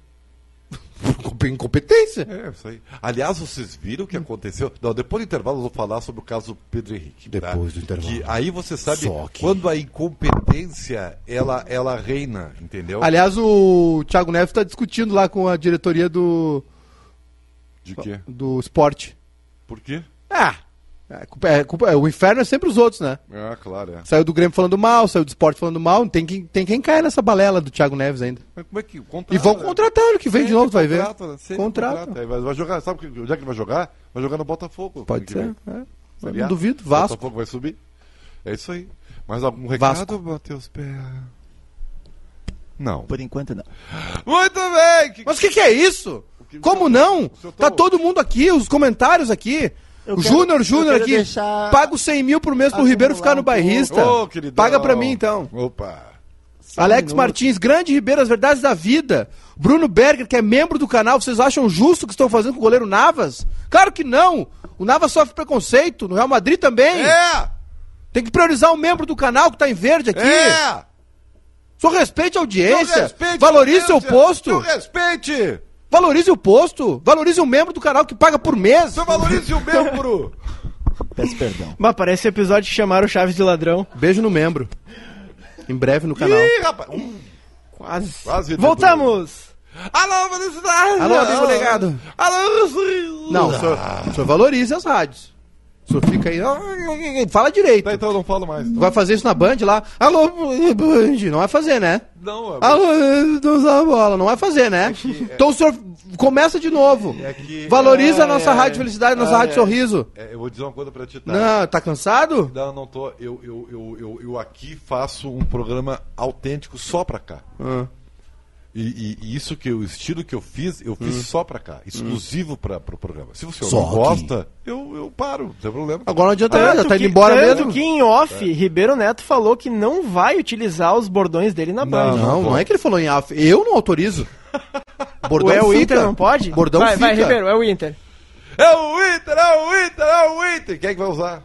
S2: Incompetência.
S1: É, isso aí. Aliás, vocês viram o que aconteceu? Não, depois do intervalo eu vou falar sobre o caso Pedro Henrique. tá?
S2: Depois do intervalo.
S1: Que aí você sabe
S2: que-
S1: quando a incompetência ela, ela reina, entendeu?
S2: Aliás, o Thiago Neves está discutindo lá com a diretoria do,
S1: De quê?
S2: do esporte.
S1: Por quê?
S2: Ah, é culpa- é culpa- é, o inferno é sempre os outros, né?
S1: Ah, claro, é.
S2: Saiu do Grêmio falando mal, saiu do esporte falando mal. Tem quem, tem quem cair nessa balela do Thiago Neves ainda.
S1: Mas como é que contrata?
S2: E vão contratar ano que vem de novo, vai ver.
S1: contrata, né?
S2: Contrata.
S1: vai, vai jogar, sabe que- onde é que ele vai jogar? Vai jogar no Botafogo.
S2: Pode ser. é. Não
S1: A.
S2: duvido. Vasco.
S1: Botafogo vai subir. É isso aí. Mais algum recado,
S2: Vasco.
S1: Matheus Pé? Não.
S4: Por enquanto não.
S1: Muito bem! Que-
S2: Mas o que, que é isso?
S1: que-
S2: Como não? Tá
S1: tá-
S2: todo mundo aqui, os comentários aqui.
S4: Eu
S2: Júnior Júnior aqui.
S4: deixar
S2: Paga os 100 mil por mês pro Ribeiro ficar no bairrista.
S1: Ô, queridão.
S2: Paga pra mim então.
S1: Opa!
S2: Alex
S4: minutos.
S2: Martins, grande Ribeiro, as verdades da vida. Bruno Berger, que é membro do canal, vocês acham justo o que estão fazendo com o goleiro Navas? Claro que não. O Navas sofre preconceito, no Real Madrid também.
S1: É!
S2: Tem que priorizar o membro do canal que tá em verde aqui.
S1: É!
S2: Só respeite a audiência.
S1: Não respeite
S2: Valorize
S1: a
S2: seu posto.
S1: Não respeite!
S2: Valorize o posto. Valorize o membro do canal que paga por mês.
S1: Você valorize o membro! [laughs]
S4: Peço perdão.
S3: Bah, parece episódio que chamaram o Chaves de ladrão.
S2: Beijo no membro. Em breve no canal.
S1: Ih, rapaz! Hum,
S3: Quase.
S1: Quase
S3: Voltamos!
S1: Alô, felicidade!
S2: Alô, amigo legado.
S1: Alô, Luiz!
S2: Não, o senhor, o senhor valorize as rádios. O senhor fica aí. "Ah, Fala direito.
S1: Tá, então eu não falo mais.
S2: Vai fazer isso na Band lá? Alô, Band. Não vai fazer, né?
S1: Não, é-
S2: Alô, não usa a bola. Não vai fazer, né? Então o senhor começa de novo.
S1: É que-
S2: Valoriza
S1: é,
S2: a nossa
S1: é,
S2: rádio Felicidade, a nossa
S1: é,
S2: rádio
S1: é.
S2: Sorriso.
S1: É, eu vou dizer uma coisa pra ti, tá?
S2: Não, tá cansado?
S1: Não, não tô. Eu, eu, eu, eu, eu aqui faço um programa autêntico só pra cá.
S2: Ah.
S1: E, e- e isso que o estilo que eu fiz, eu fiz só pra cá, exclusivo para pro programa. Se você
S2: Só
S1: não gosta, eu, eu paro, não tem problema.
S2: Agora não adianta nada, tá indo
S3: que-
S2: embora
S3: tanto
S2: mesmo.
S3: que em off, Ribeiro Neto falou que não vai utilizar os bordões dele na Band.
S2: Não, não é que ele falou em AF. Eu não autorizo. Bordão
S3: Ué, o
S2: fica.
S3: Inter não pode?
S2: Bordão
S3: vai,
S2: fica.
S3: vai, Ribeiro, é o Inter.
S1: É o Inter, é o Inter, é o Inter! Quem é que vai usar?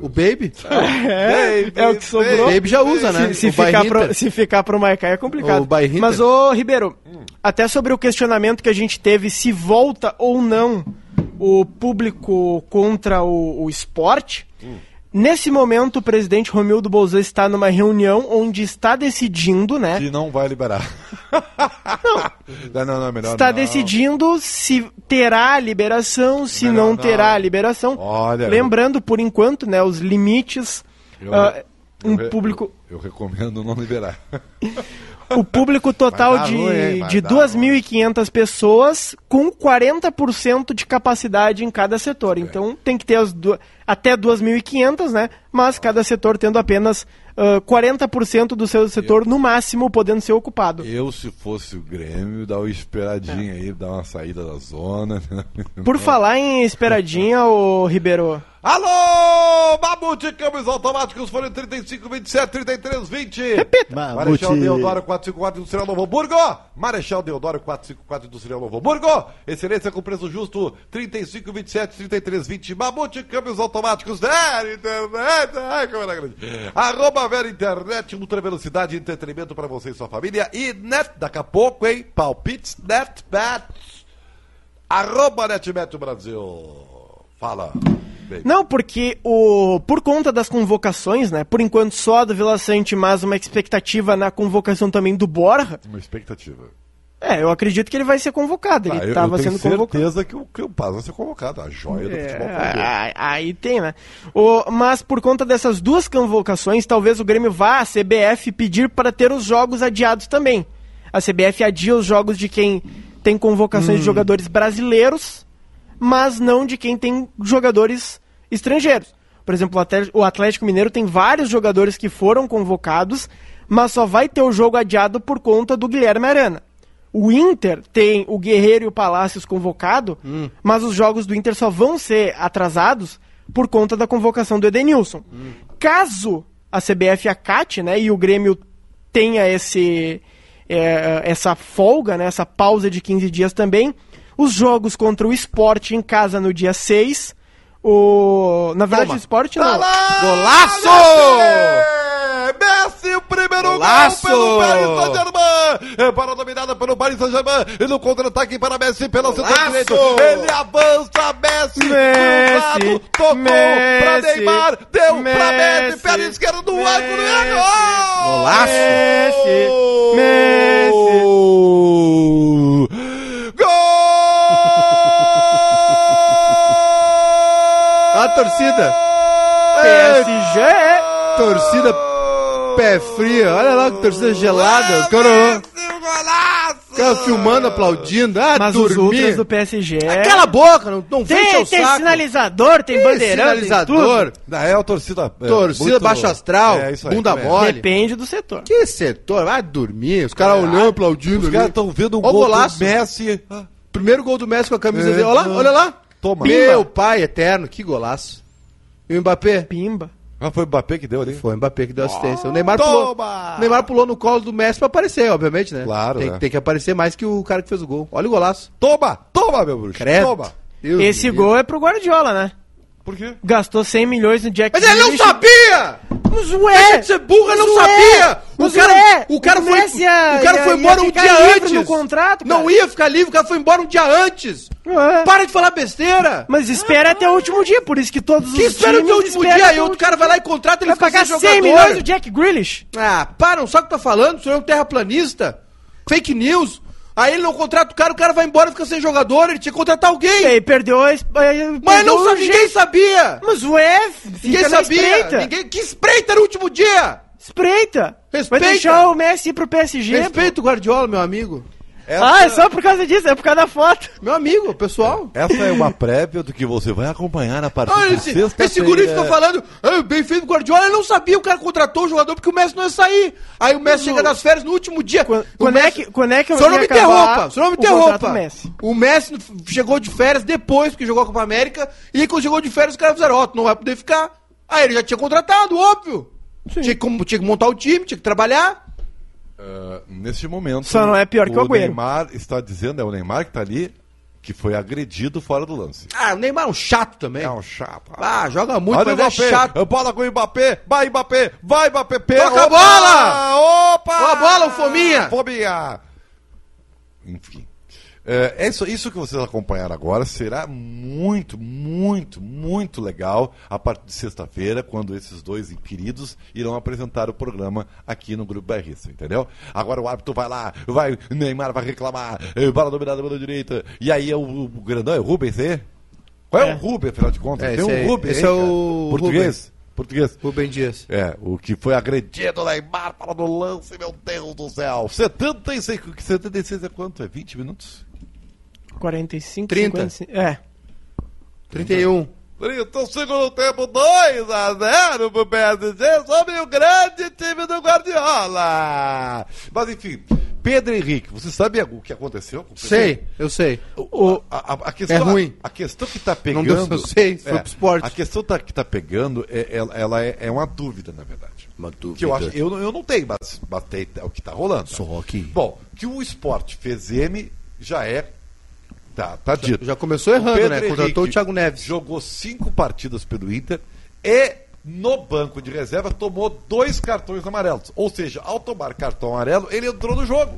S2: O Baby?
S3: É, é o que sobrou.
S2: O Baby já usa, né?
S3: Se, se ficar pro, se ficar pro Maikai é complicado.
S2: O.
S3: Mas, ô Ribeiro, até sobre o questionamento que a gente teve se volta ou não o público contra o, o esporte, nesse momento o presidente Romildo Bolzan está numa reunião onde está decidindo, né?
S1: Que não vai liberar. [laughs] Não, não, não, melhor
S3: Está
S1: não.
S3: decidindo se terá liberação, se
S1: Melhor
S3: não, terá liberação.
S1: Olha,
S3: Lembrando, por enquanto, né, os limites.
S1: Eu- eu
S3: um
S1: re-
S3: público.
S1: Eu recomendo não liberar. [laughs]
S3: O público total de,
S1: ruim,
S3: de
S1: dar
S3: 2.500 pessoas com 40% de capacidade em cada setor. Então tem que ter as du- até 2.500, né? Mas cada setor tendo apenas ah, 40% do seu setor, no máximo, podendo ser ocupado.
S1: Eu, se fosse o Grêmio, dá uma esperadinha aí, dá uma saída da zona. [laughs]
S3: Por falar em esperadinha, ô Ribeiro.
S1: Alô, Mamute, câmbios automáticos foram 35, 27, 33, 20. Repita.
S4: Mamute.
S1: Marechal Deodoro 454 Industrial Novo Hamburgo. Marechal Deodoro 454 Industrial Novo Hamburgo. Excelência com preço justo 35, 27, 33, 20. Mamute, câmbios automáticos. Vera Internet. Ai, como era grande. Arroba Vera Internet, ultra velocidade e entretenimento para você e sua família. E net, daqui a pouco, hein? Palpites, net, bets. Arroba NetBet Brasil. Fala. baby.
S3: Não, porque o por conta das convocações, né? Por enquanto só do Vila Sante, mas uma expectativa na convocação também do Borja.
S1: Uma expectativa.
S3: É, eu acredito que ele vai ser convocado. Ele
S1: Ah,
S3: estava
S1: tenho
S3: sendo convocado.
S1: certeza que o, que o Paz vai ser convocado. A joia do futebol brasileiro.
S3: É, aí tem, né? O, mas por conta dessas duas convocações, talvez o Grêmio vá à CBF pedir para ter os jogos adiados também. A CBF adia os jogos de quem tem convocações
S1: Hum.
S3: de jogadores brasileiros, mas não de quem tem jogadores estrangeiros. Por exemplo, o Atlético Mineiro tem vários jogadores que foram convocados, mas só vai ter o jogo adiado por conta do Guilherme Arana. O Inter tem o Guerreiro e o Palácios convocado, mas os jogos do Inter só vão ser atrasados por conta da convocação do Edenilson. Caso a CBF acate, né, e o Grêmio tenha esse é, essa folga, né, essa pausa de 15 dias também, os jogos contra o Sport em casa no dia 6, o na verdade
S2: Toma.
S3: o Sport
S1: Tá
S3: não.
S2: Golaço!
S1: Messi! Messi, o primeiro
S2: Golaço!
S1: gol pelo Paris Saint-Germain! É para dominada pelo Paris Saint-Germain e no contra-ataque para Messi pelo setor direito. Ele avança, Messi!
S3: Messi!
S1: cruzado, tocou
S3: Messi!
S1: pra Neymar, deu pra Messi,
S3: Messi!
S1: perna esquerda do
S3: Messi!
S1: ângulo e é gol!
S2: Golaço!
S3: Messi!
S1: Gol!
S2: A torcida.
S3: PSG!
S2: Torcida pé fria. Olha lá que torcida gelada. O cara, filmando, aplaudindo. Ah,
S3: Mas os
S2: dormir.
S3: ultras do PSG.
S2: Cala a boca, não, não fecha
S3: tem,
S2: o
S3: tem
S2: saco.
S3: sinalizador, tem
S2: Tem
S3: bandeirante, tem
S2: sinalizador.
S1: Não, é a torcida. é,
S2: Torcida
S1: muito-
S2: baixo astral,
S1: É, isso aí,
S2: bunda
S1: também.
S2: mole.
S3: Depende do setor.
S2: Que setor? Vai dormir. Os caras olhando, aplaudindo.
S1: Os caras estão vendo um
S2: Ó
S1: gol
S2: golaço.
S1: do Messi.
S2: Primeiro gol do Messi com a camisa
S1: É,
S2: dele. Olha lá, olha lá.
S1: Toma.
S2: Meu pai eterno, que golaço. E o Mbappé?
S3: Pimba.
S1: Ah, foi o Mbappé que deu ali?
S2: Foi o Mbappé que deu assistência. O Neymar pulou, o Neymar pulou no colo do Messi pra aparecer, obviamente, né?
S1: Claro,
S2: Tem,
S1: né?
S2: tem que aparecer mais que o cara que fez o gol. Olha o golaço.
S1: Toma! Toma, meu bruxo!
S2: Credo.
S1: Toma!
S2: Deus
S3: Esse
S2: me
S3: gol é pro Guardiola, né?
S1: Por quê?
S3: Gastou 100 milhões no Jack
S2: Mas ele não sabia!
S3: Mas ué!
S2: Ser burro, ele não
S3: Mas
S2: sabia!
S3: ué!
S2: O cara,
S3: ué!
S2: o cara
S3: O
S2: foi,
S3: ia-
S2: o cara
S3: ia-
S2: foi
S3: ia
S2: embora um
S3: ficar
S2: dia antes.
S3: no contrato,
S2: Não ia ficar livre, o cara foi embora um dia antes.
S3: Ué.
S2: Para de falar besteira.
S3: Mas espera até o último dia, por isso que todos
S2: Que
S3: os
S2: espera o
S3: times
S2: teu último
S3: esperam
S2: dia
S3: até
S2: e
S3: o
S2: outro cara vai lá e contrata ele
S3: Vai
S2: fica
S3: pagar
S2: sem
S3: 100
S2: jogador.
S3: milhões do Jack Grealish.
S2: Ah, para, não sabe o que tá falando, o senhor é um terraplanista. Fake news. Aí ele não contrata o cara, o cara vai embora, fica sem jogador, ele tinha que contratar
S3: E
S2: alguém.
S3: aí perdeu a.
S2: Mas
S3: perdeu
S2: não
S3: jeito.
S2: ninguém sabia.
S3: Mas o F,
S2: Ninguém sabia.
S3: espreita.
S2: Ninguém, que espreita no último dia.
S3: Espreita.
S2: Respeita.
S3: Vai deixar o Messi ir pro PSG.
S2: Respeita o Guardiola, meu amigo.
S3: Ah, é só por causa disso, é por causa da foto.
S2: Meu amigo, pessoal.
S1: Essa é uma prévia do que você vai acompanhar a partir
S2: Olha,
S1: de
S2: esse,
S1: sexta-feira.
S2: esse guri fica falando, ah, bem feito o Guardiola, ele não sabia, o cara contratou o jogador porque o Messi não ia sair. Aí o Messi chega das férias no último dia.
S3: Quando,
S2: O
S3: quando
S2: Messi-
S3: é que, quando é que
S2: O senhor não me
S3: acabar
S2: interrompa, o senhor não me
S3: o
S2: interrompa.
S3: do Messi?
S2: O Messi chegou de férias depois, porque jogou a Copa América, e aí quando chegou de férias, os caras fizeram, ó, tu não vai poder ficar. Aí ele já tinha contratado, óbvio. Tinha que, tinha que montar o time, tinha que trabalhar.
S1: Ah, neste momento.
S3: Só não é pior que o Agüero.
S1: Neymar está dizendo, é o Neymar que está ali, que foi agredido fora do lance.
S2: Ah, o Neymar é um chato também.
S1: É um chato.
S2: Ah, joga muito,
S1: Olha o
S2: mas é
S1: Mbappé,
S2: chato.
S1: bola com o Mbappé, vai Mbappé, vai Mbappé, pé,
S2: Toca a bola!
S1: Opa!
S2: Ó a bola, o Fominha!
S1: Fominha! Enfim. É, é isso, isso que vocês acompanharam agora será muito, muito, muito legal a partir de sexta-feira, quando esses dois queridos irão apresentar o programa aqui no Grupo Barrista, entendeu? Agora o árbitro vai lá, vai, Neymar vai reclamar, eh, bola dominada pela direita, e aí é o, o grandão, é o Rubens aí? Qual é,
S3: É.
S1: o Rubens, afinal de contas?
S2: É,
S1: Tem um. Rubens
S2: Esse é o
S1: Português? Português.
S2: Rubem Dias.
S1: É, o que foi agredido Neymar para no lance, meu Deus do céu. 76, 76 é quanto? É 20 minutos?
S3: 45,
S2: 30.
S3: 55. É.
S2: 31.
S1: Então, segundo tempo, 2 a 0 pro PSG sobre o grande time do Guardiola. Mas enfim, Pedro Henrique, você sabe o que aconteceu? com o Pedro
S2: Sei, eu sei.
S1: O, a, a- a questão,
S2: É ruim.
S1: A, a questão que tá
S2: Não
S1: pegando.
S2: deu- eu sei, foi pro esporte.
S1: A questão tá- que tá pegando, é, ela, ela é, é uma dúvida, na verdade.
S2: Uma dúvida.
S1: Que eu, acho, eu, não- eu não tenho, mas, tem- é o que tá rolando.
S2: Só que-
S1: Bom, que o esporte fez M já é. Tá, tá dito.
S2: Já começou errando,
S1: Pedro
S2: né? Contratou o Thiago Neves.
S1: Jogou cinco partidas pelo Inter e no banco de reserva tomou dois cartões amarelos. Ou seja, ao tomar cartão amarelo, ele entrou no jogo.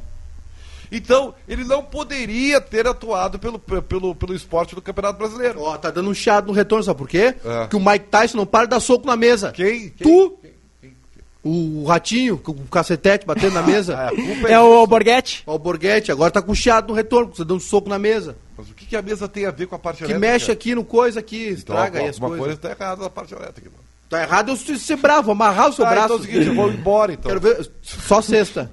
S1: Então, ele não poderia ter atuado pelo, pelo, pelo esporte do Campeonato Brasileiro.
S2: Ó, tá dando um chiado no retorno, sabe por quê?
S1: É.
S2: Que o Mike Tyson não para de dar soco na mesa.
S1: Quem? quem-
S2: Tu? O ratinho, com o cacetete batendo na [laughs] mesa.
S1: Ah, culpa
S3: É o Borghetti.
S2: Ó, o Borghetti, agora tá com chiado no retorno, você deu um soco na mesa.
S1: Mas o que, que a mesa tem a ver com a parte
S2: Que
S1: elétrica?
S2: mexe aqui no coisa aqui,
S1: Então,
S2: estraga aí as coisas.
S1: coisa está errada na parte elétrica. Mano.
S2: Tá errado eu ser bravo, amarrar o seu
S1: Ah,
S2: braço.
S1: então é o seguinte, eu vou embora então.
S2: Quero ver. Só sexta.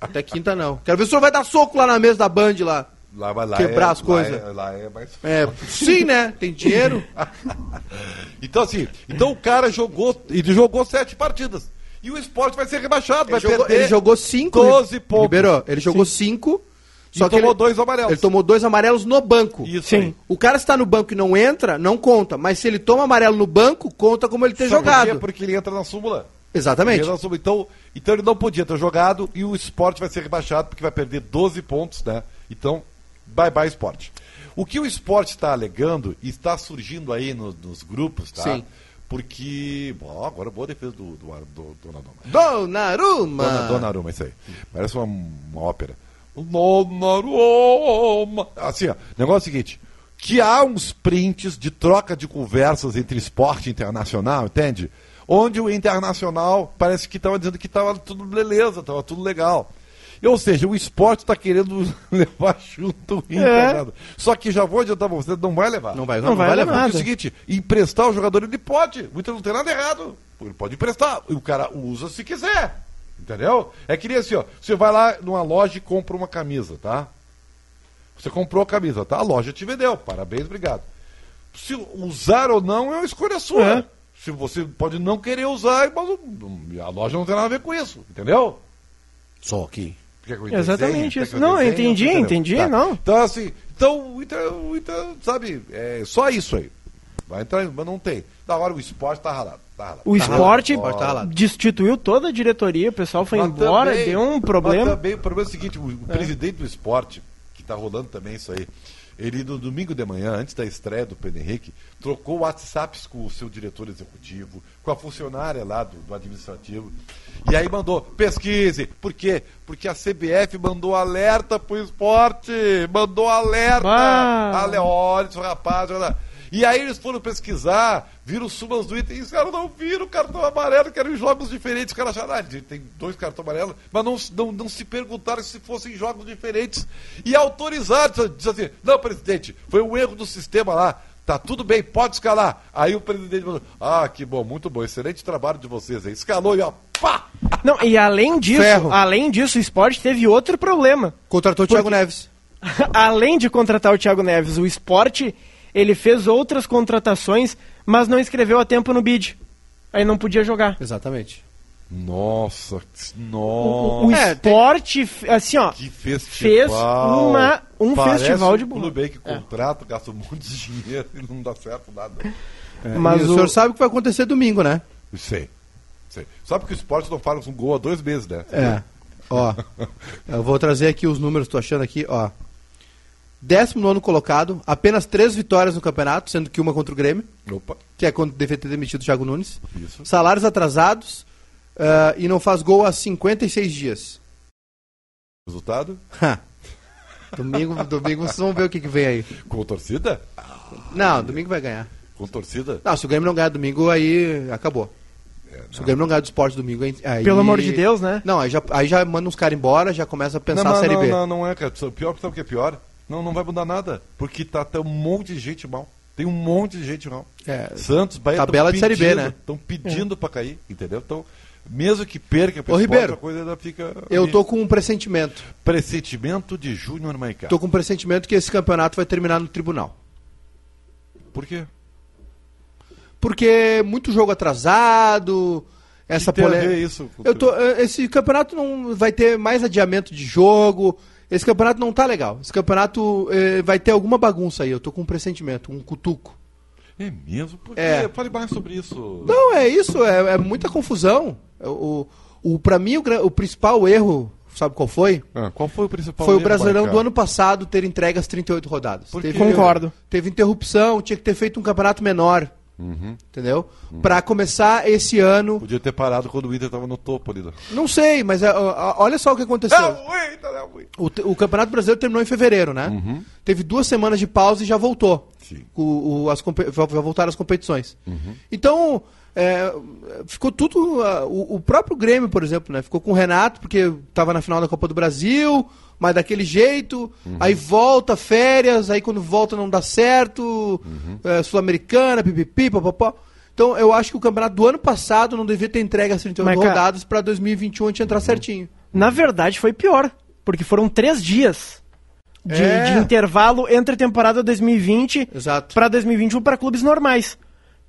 S2: Até quinta não. Quero ver se o senhor vai dar soco lá na mesa da Band lá.
S1: Lá, vai- lá
S2: quebrar
S1: é-
S2: as coisas.
S1: Lá é, lá é mais
S2: É, sim, né? Tem dinheiro. [laughs]
S1: Então, assim, então o cara jogou, ele jogou sete partidas. E o esporte vai ser rebaixado, vai
S2: Ele jogou,
S1: perder
S2: ele jogou cinco.
S1: 12 pontos.
S2: Liberou. Ele jogou cinco.
S1: E
S2: Só que
S1: tomou
S2: ele,
S1: dois amarelos.
S2: ele tomou dois amarelos no banco.
S1: Isso
S3: Sim.
S1: aí.
S2: O cara está no banco e não entra, não conta. Mas se ele toma amarelo no banco, conta como ele ter
S1: Sabe por
S2: jogado.
S1: quê? Porque ele entra na súmula.
S2: Exatamente.
S1: Ele entra na súmula. Então, então ele não podia ter jogado e o esporte vai ser rebaixado porque vai perder 12 pontos, né? Então, bye bye esporte. O que o esporte está alegando e está surgindo aí no- nos grupos, tá?
S2: Sim.
S1: Porque. Bom, agora boa defesa do, do, do, do Donnarumma.
S2: Donnarumma.
S1: Dona, Donnarumma, isso aí. Parece uma, uma ópera. Assim, ó, o negócio é o seguinte: que há uns prints de troca de conversas entre esporte internacional, entende? Onde o internacional parece que estava dizendo que estava tudo beleza, estava tudo legal. Ou seja, o esporte está querendo [laughs] levar junto o Inter.
S3: É.
S1: né? Só que já vou adiantar pra você, não vai levar.
S2: Não vai,
S3: Não vai
S2: levar.
S3: levar.
S1: Porque é o seguinte, emprestar o jogador ele pode. O Inter não tem nada errado. Ele pode emprestar. E o cara usa se quiser. Entendeu? É que nem assim, ó. Você vai lá numa loja e compra uma camisa, tá? Você comprou a camisa, tá? A loja te vendeu. Parabéns, obrigado. Se usar ou não é uma escolha sua.
S3: É.
S1: Se você pode não querer usar, mas o- a loja não tem nada a ver com isso. Entendeu?
S2: Só que.
S1: Que eu
S3: Exatamente isso.
S1: Que eu
S3: Não, eu
S1: desenhe?
S3: entendi,
S1: Entendeu?
S3: entendi,
S1: Tá.
S3: não.
S1: Então, assim, então o Inter, o Inter, sabe, é só isso aí. Vai entrar, mas não tem. Da hora o esporte tá ralado. Tá.
S3: O
S1: Tá
S3: esporte
S1: ralado.
S2: tá
S3: destituiu toda a diretoria, o pessoal foi
S1: Mas
S3: embora,
S1: também-
S3: deu um
S1: Mas
S3: problema.
S1: também, o problema é o seguinte, o, o presidente do esporte, que tá rolando também isso aí, ele no domingo de manhã, antes da estreia do Pedro Henrique, trocou WhatsApps com o seu diretor executivo, com a funcionária lá do, do administrativo, e aí mandou, pesquise. Por quê? Porque a CBF mandou alerta pro esporte, mandou alerta.
S3: Bah.
S1: Ale, olha, rapaz, olha. E aí eles foram pesquisar, viram sumas do item, e os caras não viram o cartão amarelo, que eram em jogos diferentes. Os caras acharam, ah, tem dois cartões amarelos, mas não, não, não se perguntaram se fossem jogos diferentes. E autorizaram, diz assim, não, presidente, foi um erro do sistema lá. Tá tudo bem, pode escalar. Aí o presidente falou: Ah, que bom, muito bom, excelente trabalho de vocês aí. Escalou e ó, pá!
S3: Não, e além disso,
S2: Ferro.
S3: além disso, o esporte teve outro problema.
S2: Contratou o Thiago Neves. [laughs]
S3: além de contratar o Thiago Neves, o esporte, ele fez outras contratações, mas não escreveu a tempo no bid. Aí não podia jogar.
S2: Exatamente.
S1: Nossa,
S3: O,
S1: nossa.
S3: o
S2: É,
S3: esporte, assim, ó,
S1: Que festival.
S3: fez uma- um
S1: Parece
S3: festival de bola.
S1: clube aí que contrata, gasta um monte de dinheiro e não dá certo nada.
S3: mas
S2: e o,
S3: o,
S2: senhor sabe o que vai acontecer domingo, né?
S1: Sei, sei. Sabe que o esporte não faz um gol há dois meses, né?
S2: É. Ó, eu vou trazer aqui os números, tô achando aqui, ó. Décimo nono colocado, apenas três vitórias no campeonato, sendo que uma contra o Grêmio,
S1: Opa,
S2: que é quando devia ter demitido o Thiago Nunes.
S1: isso.
S2: Salários atrasados ah, e não faz gol há 56 dias.
S1: Resultado?
S2: Domingo, domingo vocês vão ver o que, que vem aí.
S1: Com torcida?
S2: Não, domingo vai ganhar.
S1: Com torcida?
S2: Não, se o Grêmio não ganhar domingo, aí acabou.
S1: É,
S2: Se o Grêmio não ganhar do esporte domingo, aí...
S3: Pelo amor de Deus, né?
S2: Não, aí já, aí já manda uns caras embora, já começa a pensar
S1: não,
S2: a
S1: não,
S2: Série
S1: não,
S2: B.
S1: não, não é, cara. Pior, sabe o que é pior? Não, não vai mudar nada. Porque tá, tem um monte de gente mal. Tem um monte de gente mal.
S2: É,
S1: Santos, Bahia
S2: Tabela de Série B, né?
S1: Estão pedindo pra cair, entendeu? Então, mesmo que perca esporte,
S2: Ribeiro,
S1: a coisa ainda fica...
S2: Eu tô com um pressentimento.
S1: Pressentimento de Júnior Maicá.
S2: Tô com um pressentimento que esse campeonato vai terminar no tribunal.
S1: Por quê?
S2: Porque muito jogo atrasado, essa polêmica.
S1: isso
S2: Eu tô, eh, esse campeonato não vai ter mais adiamento de jogo. Esse campeonato não tá legal. Esse campeonato eh, vai ter alguma bagunça aí. Eu tô com um pressentimento, um cutuco.
S1: É mesmo? Por quê?
S2: É.
S1: Fale mais sobre isso.
S2: Não, é isso, é, é muita confusão. O, o, para mim, o, o principal erro, sabe qual foi?
S1: Ah, qual foi o principal
S2: Foi o
S1: erro,
S2: Brasileirão
S1: Maicá?
S2: do ano passado ter entregue as 38 rodadas. Teve?
S3: Concordo.
S2: Teve interrupção, tinha que ter feito um campeonato menor.
S1: Uhum.
S2: Entendeu? Pra começar esse ano.
S1: Podia ter parado quando o Inter tava no topo ali. né?
S2: Não sei, mas é, olha só o que aconteceu.
S1: É o Inter, é o Inter.
S2: O, o Campeonato Brasileiro terminou em fevereiro, né? Teve duas semanas de pausa e já voltou.
S1: Sim.
S2: O, as, já voltaram as competições. Então, é, ficou tudo. ah, o, o próprio Grêmio, por exemplo, né? Ficou com o Renato, porque estava na final da Copa do Brasil, mas daquele jeito. Aí volta, férias, aí quando volta não dá certo. é, Sul-Americana, pipipi, papapó. Então, eu acho que o campeonato do ano passado não devia ter entregue as 38
S3: Mas, cara-
S2: rodadas para 2021 a gente entrar certinho.
S3: Na verdade, foi pior. Porque foram três dias de,
S2: É.
S3: de intervalo entre a temporada 2020
S2: Exato.
S3: para 2021 para clubes normais.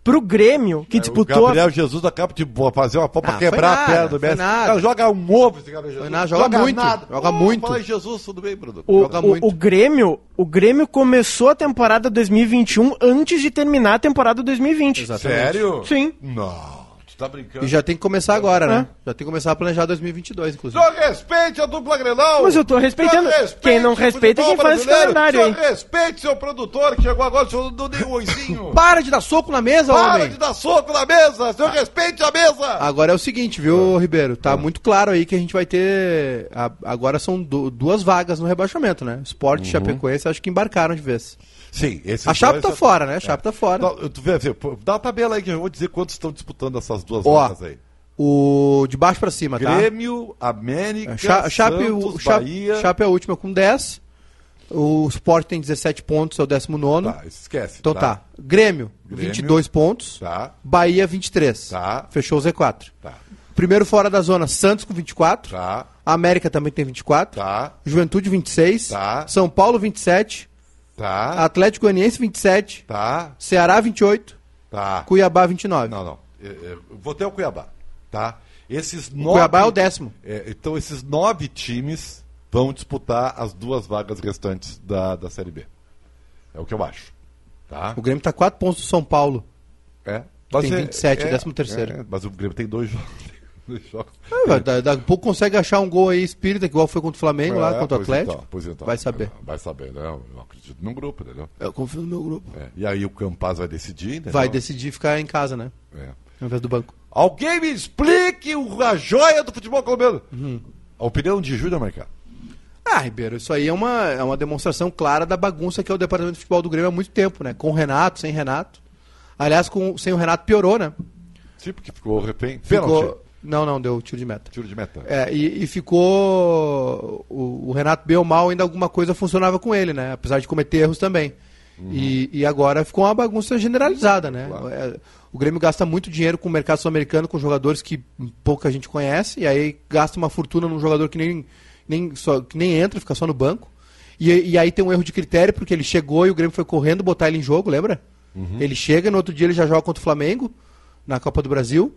S3: Pro Grêmio, que
S1: O
S3: disputou. a-
S1: Gabriel Jesus acaba de fazer uma pau pra
S2: Ah,
S1: quebrar a perna
S2: nada,
S1: do Messi.
S2: nada.
S1: Cara, joga um ovo esse Gabriel Jesus.
S2: nada, joga muito, joga muito.
S1: Fala Jesus, tudo bem, Bruno?
S3: O,
S2: joga
S3: o-
S2: muito.
S3: o Grêmio, o Grêmio começou a temporada 2021 antes de terminar a temporada 2020.
S2: Exatamente.
S1: Sério?
S3: Sim.
S1: Não, tá brincando.
S2: E já tem que começar agora, né?
S3: É.
S2: Já tem que começar a planejar 2022, inclusive.
S1: Só respeite a dupla Grenal.
S3: Mas eu tô respeitando.
S1: Respeite
S3: Quem não
S1: o
S3: respeita é quem faz esse calendário
S1: Só
S3: aí.
S1: respeite seu produtor que chegou agora, senhor não deu um oizinho.
S2: Para de dar soco na mesa,
S1: Para
S2: homem!
S1: de dar soco na mesa, senhor respeite a mesa.
S2: Agora é o seguinte, viu, Ribeiro? Tá muito claro aí que a gente vai ter. a- agora são du- duas vagas no rebaixamento, né? Sport e Chapecoense acho que embarcaram de vez.
S1: Sim, esse
S2: A Chape tá fora, né? A Chape tá fora.
S1: Não, tu vê, dá uma tabela aí que eu vou dizer quantos estão disputando essas duas
S2: Ó,
S1: vagas aí.
S2: O de baixo pra cima, tá?
S1: Grêmio, América,
S2: Cha- Chape,
S1: Santos,
S2: o Chape,
S1: Bahia.
S2: Chape é a última com 10. O Sport tem 17 pontos, é o 19.
S1: Tá, esquece.
S2: Então tá. Grêmio,
S1: Grêmio.
S2: 22 pontos.
S1: Tá,
S2: Bahia, 23.
S1: Tá.
S2: Fechou o Z4.
S1: tá,
S2: Primeiro fora da zona, Santos com 24.
S1: tá,
S2: América também tem 24.
S1: tá,
S2: Juventude 26.
S1: Tá.
S2: São Paulo 27.
S1: Tá,
S2: Atlético Goianiense 27.
S1: tá,
S2: Ceará 28.
S1: tá.
S2: Cuiabá 29.
S1: Não, não. É, é, Vou até o Cuiabá, tá? Esses
S2: O
S1: nove...
S2: Cuiabá é o décimo.
S1: É, então esses nove times vão disputar as duas vagas restantes da, da Série B. É o que eu acho. Tá?
S2: O Grêmio tá 4 pontos do São Paulo.
S1: É.
S2: Tem 27, décimo terceiro.
S1: é, mas o Grêmio tem dois jogos.
S2: Ah, Daqui a pouco consegue achar um gol aí espírita, igual foi contra o Flamengo, lá
S1: É,
S2: contra o
S1: pois
S2: Atlético.
S1: então, pois então.
S2: Vai saber.
S1: Vai saber, né? Eu acredito num grupo, entendeu?
S2: Eu confio no meu grupo.
S1: É. E aí o Campaz vai decidir, entendeu?
S2: Vai decidir ficar em casa, né?
S1: É.
S2: Ao invés do banco.
S1: Alguém me explique o- a joia do futebol colombiano.
S2: Uhum.
S1: A opinião de Júnior Marcado.
S2: Ah, Ribeiro, isso aí é uma, é uma demonstração clara da bagunça que é o departamento de futebol do Grêmio há muito tempo, né? Com o Renato, sem Renato. Aliás, com, sem o Renato piorou, né?
S1: Sim, porque ficou refém.
S2: Ficou... Não, não, deu tiro de meta.
S1: Tiro de meta.
S2: É, e, e ficou. O, o Renato, bem ou mal, ainda alguma coisa funcionava com ele, né? Apesar de cometer erros também. E, e agora ficou uma bagunça generalizada, né?
S1: Claro.
S2: É, o Grêmio gasta muito dinheiro com o mercado sul-americano, com jogadores que pouca gente conhece, e aí gasta uma fortuna num jogador que nem, nem, só, que nem entra, fica só no banco. E, e aí tem um erro de critério, porque ele chegou e o Grêmio foi correndo botar ele em jogo, lembra? Ele chega, no outro dia ele já joga contra o Flamengo, na Copa do Brasil,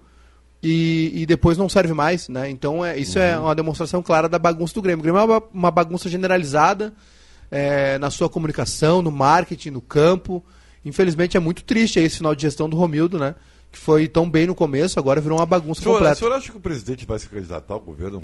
S2: e, e depois não serve mais, né? Então é, isso é uma demonstração clara da bagunça do Grêmio. O Grêmio é uma, uma bagunça generalizada é, na sua comunicação, no marketing, no campo. Infelizmente é muito triste esse final de gestão do Romildo, né? Que foi tão bem no começo, agora virou uma bagunça
S1: O senhor, o
S2: completa.
S1: senhor acha que o presidente vai se candidatar ao governo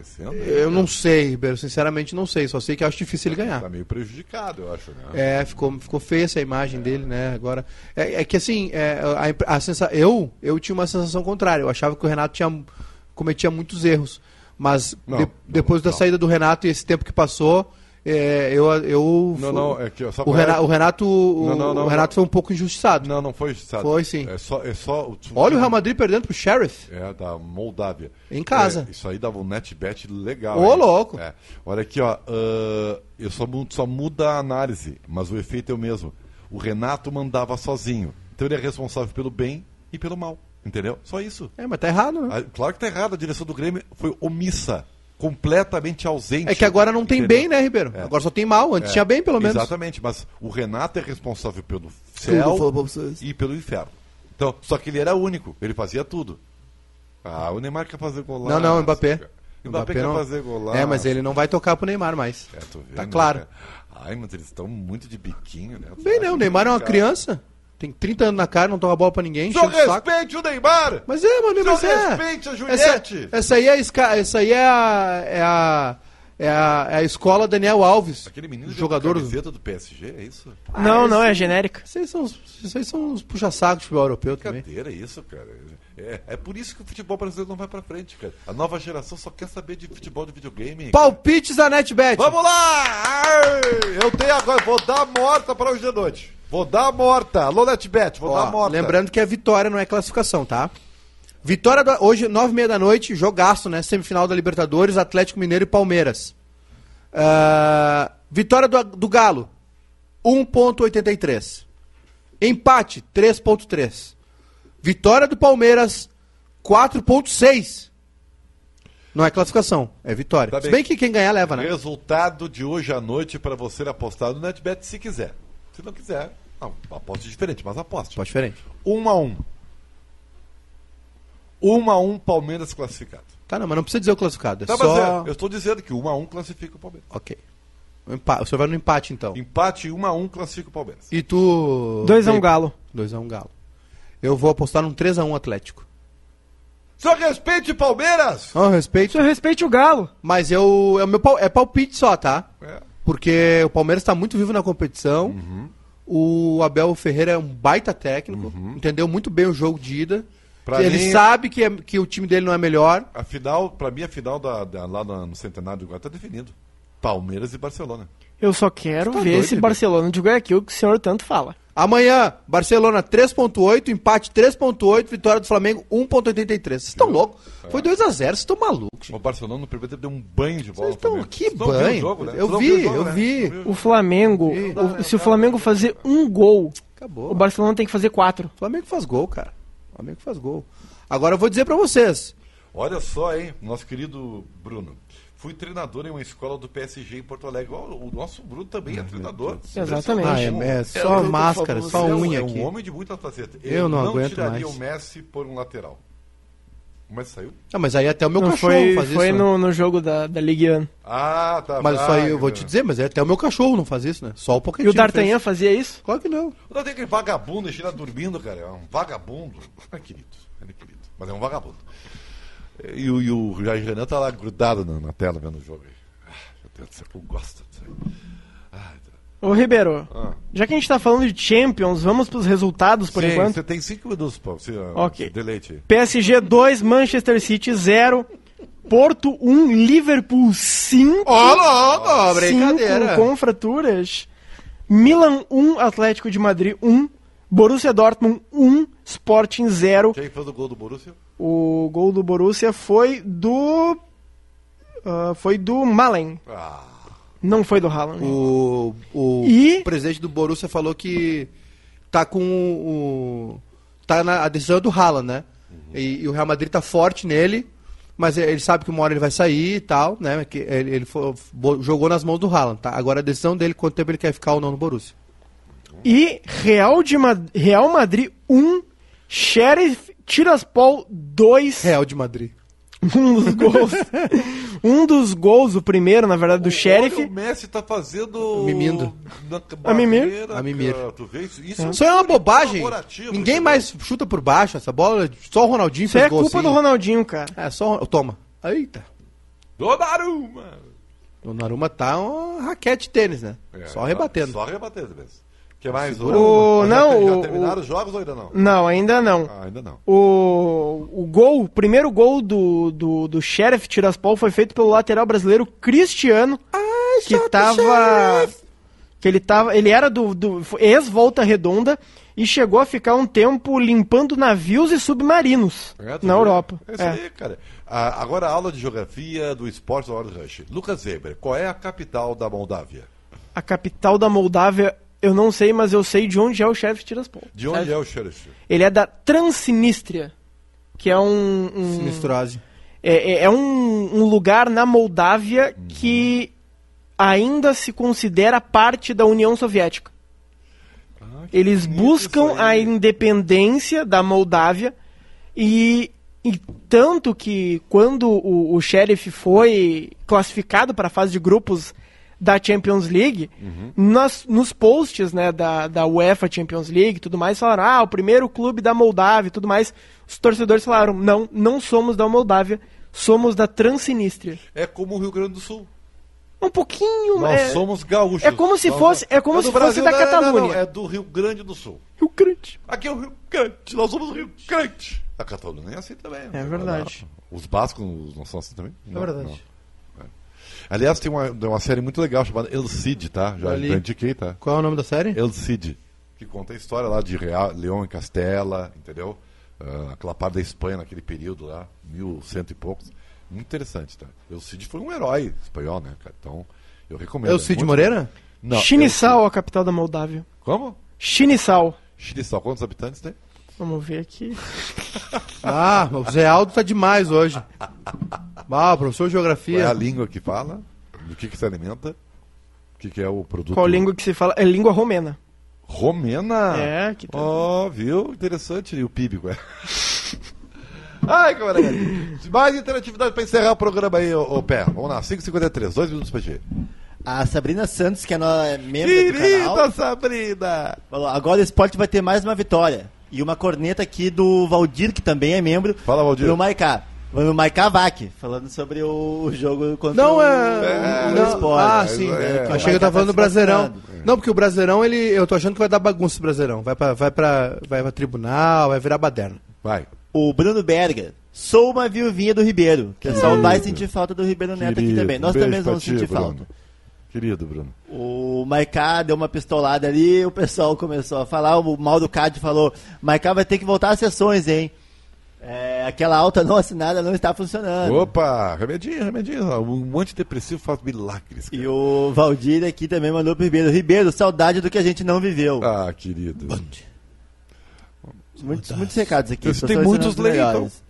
S1: acontecendo?
S2: Eu não sei, Ribeiro, sinceramente não sei. Só sei que acho difícil ele ganhar.
S1: Está meio prejudicado, eu acho, né?
S2: É, ficou, ficou feia essa imagem dele, né? Agora. É, é que assim, é, a, a sensa... eu, eu tinha uma sensação contrária. Eu achava que o Renato tinha, cometia muitos erros. Mas
S1: Não,
S2: de-
S1: não,
S2: depois da
S1: não.
S2: saída do Renato e esse tempo que passou, é, eu. eu
S1: Não, não, é que, ó, sabe
S2: o? Renato, o, Renato,
S1: Não, não, não,
S2: o Renato foi um pouco injustiçado.
S1: Não, não foi sabe?
S2: Foi, sim.
S1: É só, é só
S2: Olha o Real Madrid perdendo pro Sheriff.
S1: É, da Moldávia.
S2: Em casa.
S1: É, isso aí dava um netbet legal.
S2: Ô,
S1: hein?
S2: louco.
S1: É. Olha aqui, ó. ah, eu só, só muda a análise, mas o efeito é o mesmo. O Renato mandava sozinho. Então ele é responsável pelo bem e pelo mal. Entendeu? Só isso.
S2: É, mas tá errado, né?
S1: Ah, Claro que tá errado. A direção do Grêmio foi omissa. Completamente ausente.
S2: É que agora não tem
S1: Entendeu?
S2: bem, né, Ribeiro?
S1: É.
S2: Agora só tem mal. Antes
S1: É,
S2: tinha bem, pelo menos.
S1: Exatamente, mas o Renato é responsável pelo céu e pelo inferno. Então, só que ele era único, ele fazia tudo. Ah, o Neymar quer fazer golaço.
S2: Não, não, o Mbappé.
S1: O Mbappé, quer
S2: não-
S1: fazer golaço.
S2: É, mas ele não vai tocar pro Neymar mais.
S1: É, tô vendo,
S2: tá claro.
S1: né? Ai, mas eles estão muito de biquinho, né?
S2: Bem, né? O Neymar é uma
S1: Cara.
S2: criança. Tem 30 anos na cara, não toca bola pra ninguém,
S1: Só
S2: enche o saco.
S1: respeite o Neymar!
S2: Mas é, mano, mas é.
S1: respeite a
S2: Essa,
S1: Juliette!
S2: essa aí é a, essa aí é a, é a, é a, é a escola Daniel Alves.
S1: Aquele menino
S2: jogador.
S1: camiseta do PSG, é isso?
S3: Não, não, é genérica.
S2: Isso aí são, os- isso aí são os puxa-sacos de futebol europeu também.
S1: Brincadeira, isso, cara. É, é por isso que o futebol brasileiro não vai pra frente, cara. A nova geração só quer saber de futebol de videogame.
S2: Palpites da NetBet.
S1: Vamos lá! Eu tenho agora, vou dar a morta para hoje de noite. Vou dar a morta. Alô, NetBet, vou dar a
S2: Ó,
S1: morta.
S2: lembrando que é vitória, não é classificação, tá? Vitória da- hoje, nove e meia da noite, jogaço, né? Semifinal da Libertadores, Atlético Mineiro e Palmeiras. Ah, vitória do, do Galo, 1.83. Empate, 3.3. Vitória do Palmeiras, 4.6. Não é classificação, é vitória.
S1: Tá
S2: Se
S1: bem.
S2: bem que quem ganhar leva, né?
S1: Resultado de hoje à noite para você apostar no NetBet se quiser. Se não quiser, não, aposte diferente, mas aposte.
S2: Pode diferente.
S1: 1 a 1 1 a 1 Palmeiras classificado.
S2: Tá, não, mas não precisa dizer o classificado. É
S1: Tá, mas
S2: só...
S1: é, eu estou dizendo que 1 a 1 classifica o Palmeiras.
S2: Ok. O, empa- o senhor vai no empate, então.
S1: Empate 1 a 1 classifica o Palmeiras.
S2: E tu.
S3: 2x1
S2: Felipe?
S3: Galo.
S2: 2x1 Galo. Eu vou apostar num 3x1 Atlético.
S1: Só respeite Palmeiras!
S2: Não, respeito.
S3: Só respeite o Galo.
S2: Mas eu. É, o meu, pal- é palpite só, tá?
S1: É.
S2: Porque o Palmeiras tá muito vivo na competição.
S1: Uhum.
S2: O Abel Ferreira é um baita técnico. Entendeu muito bem o jogo de ida.
S1: Pra
S2: Ele
S1: mim-
S2: sabe que, é- que o time dele não é melhor.
S1: A final, pra mim, a final da, da- lá no, Centenário do Guará tá definido. Palmeiras e Barcelona.
S3: Eu só quero
S2: tá
S3: ver
S2: doido,
S3: esse
S2: Ribeiro?
S3: Barcelona de Guayaquil que o senhor tanto fala.
S2: Amanhã, Barcelona 3.8, empate 3.8, vitória do Flamengo 1.83. Vocês estão loucos? Foi 2x0, vocês estão malucos. gente.
S1: O Barcelona no primeiro tempo deu um banho de bola.
S2: Vocês estão que
S1: Vocês
S2: banho.
S1: jogo, né?
S2: Eu
S1: Vocês
S2: vi,
S1: jogo,
S2: eu
S1: né?
S2: vi.
S3: O Flamengo, o- se o Flamengo fazer um gol,
S2: Acabou.
S3: o Barcelona tem que fazer quatro.
S2: O Flamengo faz gol, cara. O Flamengo faz gol. Agora eu vou dizer pra vocês.
S1: Olha só, hein, nosso querido Bruno. Fui treinador em uma escola do PSG em Porto Alegre. Ó, O nosso Bruno também é treinador.
S3: Exatamente.
S2: Ah, é, é só máscara, só
S1: Você é um-
S2: unha
S1: é
S2: aqui.
S1: um homem de muita faceta.
S2: Eu não aguento
S1: tiraria
S2: mais.
S1: o Messi por um lateral. O Messi saiu?
S2: Ah, mas aí até o meu
S3: Não,
S2: cachorro
S3: foi
S2: faz
S3: foi
S2: isso. né?
S3: no, no jogo da, da Ligue 1.
S1: Ah, tá.
S2: Mas isso aí eu vou te dizer, mas é até o meu cachorro não faz isso, né? Só o
S3: E
S2: Pochettino
S3: o D'Artagnan fazia isso?
S2: Claro que não.
S1: Não tem aquele vagabundo deixando ela dormindo, cara. É um vagabundo. É querido, é querido. Mas é um vagabundo. E o, e o Jair Renan tá lá grudado na, na tela vendo o jogo aí. Ah, meu Deus do céu, eu gosto disso aí.
S3: Ô Ribeiro,
S1: Ah.
S3: já que a gente tá falando de Champions, vamos pros resultados por
S1: Sim,
S3: enquanto?
S1: Você tem cinco minutos, Paulo. Você,
S3: Ok.
S1: Deleite.
S3: PSG 2, Manchester City 0. Porto 1, Liverpool 5.
S2: Ó, louco, brincadeira.
S3: Com fraturas. Milan 1, Atlético de Madrid 1. Borussia Dortmund 1, Sporting 0.
S1: Quem fez o gol do Borussia?
S3: O gol do Borussia foi do. ah, foi do Malen.
S1: Ah,
S3: Não foi do Haaland.
S2: O, o
S3: E-
S2: presidente do Borussia falou que tá com o. Tá na a decisão é do Haaland, né? E, e o Real Madrid tá forte nele, mas ele sabe que uma hora ele vai sair e tal, né? Que ele ele fo- bo- jogou nas mãos do Haaland, tá? Agora a decisão dele, quanto tempo ele quer ficar ou não no Borussia.
S3: E Real, de Real Madrid 1, Sheriff Tiraspol 2.
S2: Real de Madrid. [laughs]
S3: Um dos gols. um dos gols, o primeiro, na verdade, do Sheriff.
S1: O Messi tá fazendo.
S2: Mimindo.
S3: A mimir.
S2: A mimir.
S1: Tu vê isso? Isso,
S2: Isso é uma bobagem. Ninguém
S1: entendeu?
S2: mais chuta por baixo essa bola, só o Ronaldinho
S3: Isso
S2: fez
S3: é
S2: gol
S3: culpa
S2: assim.
S3: do Ronaldinho, cara.
S2: É, só o- toma. Eita.
S1: Donnarumma!
S2: O Naruma tá uma raquete de tênis, né?
S1: É,
S2: só rebatendo.
S1: Só rebatendo mesmo. O que mais?
S3: O-
S1: já
S3: não,
S1: já
S3: o-
S1: terminaram os jogos ou ainda não?
S3: Não, ainda não.
S1: Ah, ainda não.
S3: O, o gol, o primeiro gol do, do, do Sheriff Tiraspol foi feito pelo lateral brasileiro Cristiano, que tava. Que ele tava. Ele era do, do foi ex-volta redonda e chegou a ficar um tempo limpando navios e submarinos
S1: É, tu
S3: na
S1: vê?
S3: Europa.
S1: É isso
S3: É.
S1: aí, cara. Ah, agora a aula de geografia do esporte da hora do Rush. Lucas Weber, qual é a capital da Moldávia?
S3: A capital da Moldávia, eu não sei, mas eu sei de onde é o Sheriff Tiraspol.
S1: De onde é o Sheriff?
S3: Ele é da Transnistria, que é um, um-
S2: Sinistrose.
S3: é, é- é um, um lugar na Moldávia que ainda se considera parte da União Soviética.
S1: Ah,
S3: Eles buscam a independência da Moldávia e, e tanto que quando o, o Sheriff foi classificado para a fase de grupos da Champions League,
S1: Uhum.
S3: nas- nos posts né, da, da UEFA Champions League e tudo mais, falaram, ah, o primeiro clube da Moldávia e tudo mais. Os torcedores falaram, não, não somos da Moldávia, somos da Transnistria.
S1: É como o Rio Grande do Sul.
S3: Um pouquinho...
S1: Nós
S3: é,
S1: somos gaúchos.
S3: é como se fosse- é como
S1: do
S3: se fosse da
S1: não, não, não,
S3: Catalunha.
S1: é do Rio Grande do Sul.
S3: Rio Grande.
S1: Aqui é o Rio Grande. Nós somos o Rio Grande. A Catalunha é assim também.
S3: É verdade.
S1: Os bascos não são assim também?
S2: É verdade.
S1: Aliás, tem uma, uma série muito legal chamada El Cid, tá? Já, já indiquei, tá?
S2: Qual é o nome da série?
S1: El Cid, que conta a história lá de Real, Leão e Castela, entendeu? Ah, aquela parte da Espanha naquele período lá, mil cento e poucos. Muito interessante, tá? El Cid foi um herói espanhol, né, cara? Então, eu recomendo.
S2: É Cid
S1: muito-
S2: Moreira?
S1: Não.
S3: Chinissal, a capital da Moldávia.
S1: El. Como?
S3: Chinissal.
S1: Chinissal, quantos habitantes tem?
S3: Vamos ver aqui. [laughs]
S2: Ah, o Zé Aldo tá demais hoje. Ah, professor de
S1: Qual é a
S2: geografia.
S1: língua que fala? Do que, que se alimenta? O que, que é o produto?
S3: Qual língua que se fala? É língua romena.
S1: Romena?
S3: É, que tá-
S1: Ó, viu? Interessante. E o PIB, qual é? [laughs] Ai, camarada. Mais interatividade pra encerrar o programa aí, ô, ô Pé. Vamos lá, 5h53, dois minutos pra ti.
S4: A Sabrina Santos, que é, é membro do canal,
S1: Querida Sabrina!
S4: falou, agora o esporte vai ter mais uma vitória. E uma corneta aqui do Valdir, que também é membro.
S1: Fala, Valdir.
S4: Do Maiká. O Maiká Vac, falando sobre o, o jogo contra
S2: Não
S4: o,
S2: é.
S4: o
S2: não,
S4: esporte.
S2: ah,
S1: é,
S2: sim.
S1: é.
S2: Eu achei que eu tava falando do
S4: Tá
S2: Brasileirão. Não, porque o Brasileirão, ele, eu tô achando que vai dar bagunça esse Brasileirão. Vai pra, vai pra, vai pra tribunal, vai virar baderna.
S1: Vai.
S4: O Bruno Berger. Sou uma viuvinha do Ribeiro. O pessoal vai sentir falta do Ribeiro Neto aqui
S1: Querido,
S4: também. Nós
S1: beijo
S4: também vamos
S1: ti,
S4: sentir
S1: Bruno.
S4: falta.
S1: Querido, Bruno.
S4: O Maiká deu uma pistolada ali, o pessoal começou a falar, o Maldo Cade falou, Maiká vai ter que voltar às sessões, hein? É, aquela alta não assinada não está funcionando.
S1: Opa, remedinho, remedinho. Um antidepressivo faz milagres. cara.
S4: E o Valdir aqui também mandou pro Ribeiro. Ribeiro, saudade do que a gente não viveu.
S1: Ah, querido.
S4: Muitos, muitos recados aqui.
S1: Tem muitos
S4: os
S1: lei,
S4: melhores.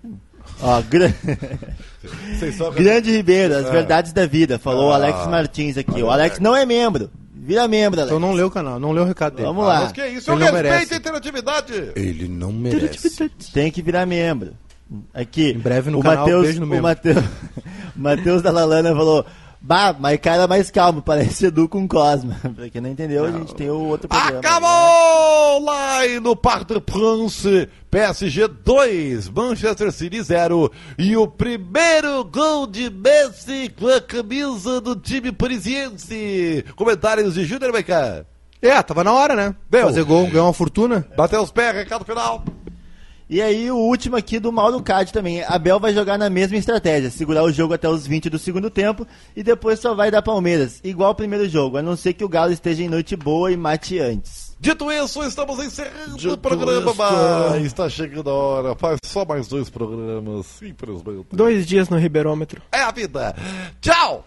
S4: Ó, gra- [laughs]
S1: Vocês só...
S4: Grande Ribeiro, as
S1: Ah.
S4: verdades da vida. Falou o
S1: Ah.
S4: Alex Martins aqui. O Alex
S1: Alex.
S4: não é membro. Vira membro, Alex.
S2: Então não leu o canal, não leu o recado dele.
S4: Vamos
S1: Ah,
S4: lá.
S1: mas que isso? Eu
S2: Ele não
S1: respeito
S2: merece.
S1: a interatividade.
S2: Ele não merece.
S4: Tem que virar membro. Aqui.
S2: Em breve no
S4: o
S2: canal,
S4: Mateus,
S2: beijo no
S4: o
S2: membro.
S4: Mateus, [laughs] o Mateus da Lalana falou: Bah, mas cara mais calmo, [laughs] parece Edu com Cosma. pra quem não entendeu, a gente tem o outro programa.
S1: Acabou lá e no Parc de France, PSG 2, Manchester City 0 e o primeiro gol de Messi com a camisa do time parisiense. Comentários de Júnior Becar.
S2: É, tava na hora, né?
S1: Deu.
S2: Fazer gol, ganhar uma fortuna.
S1: Bateu os pés, recado final.
S4: E aí o último aqui do Mauro Cade também. Abel vai jogar na mesma estratégia, segurar o jogo até os 20 do segundo tempo e depois só vai dar Palmeiras, igual o primeiro jogo, a não ser que o Galo esteja em noite boa e mate antes.
S1: Dito isso, estamos encerrando
S2: Dito
S1: o programa, mas está chegando a hora. Faz só mais dois programas, infelizmente.
S3: Dois dias no Ribeirômetro.
S1: É a vida. Tchau!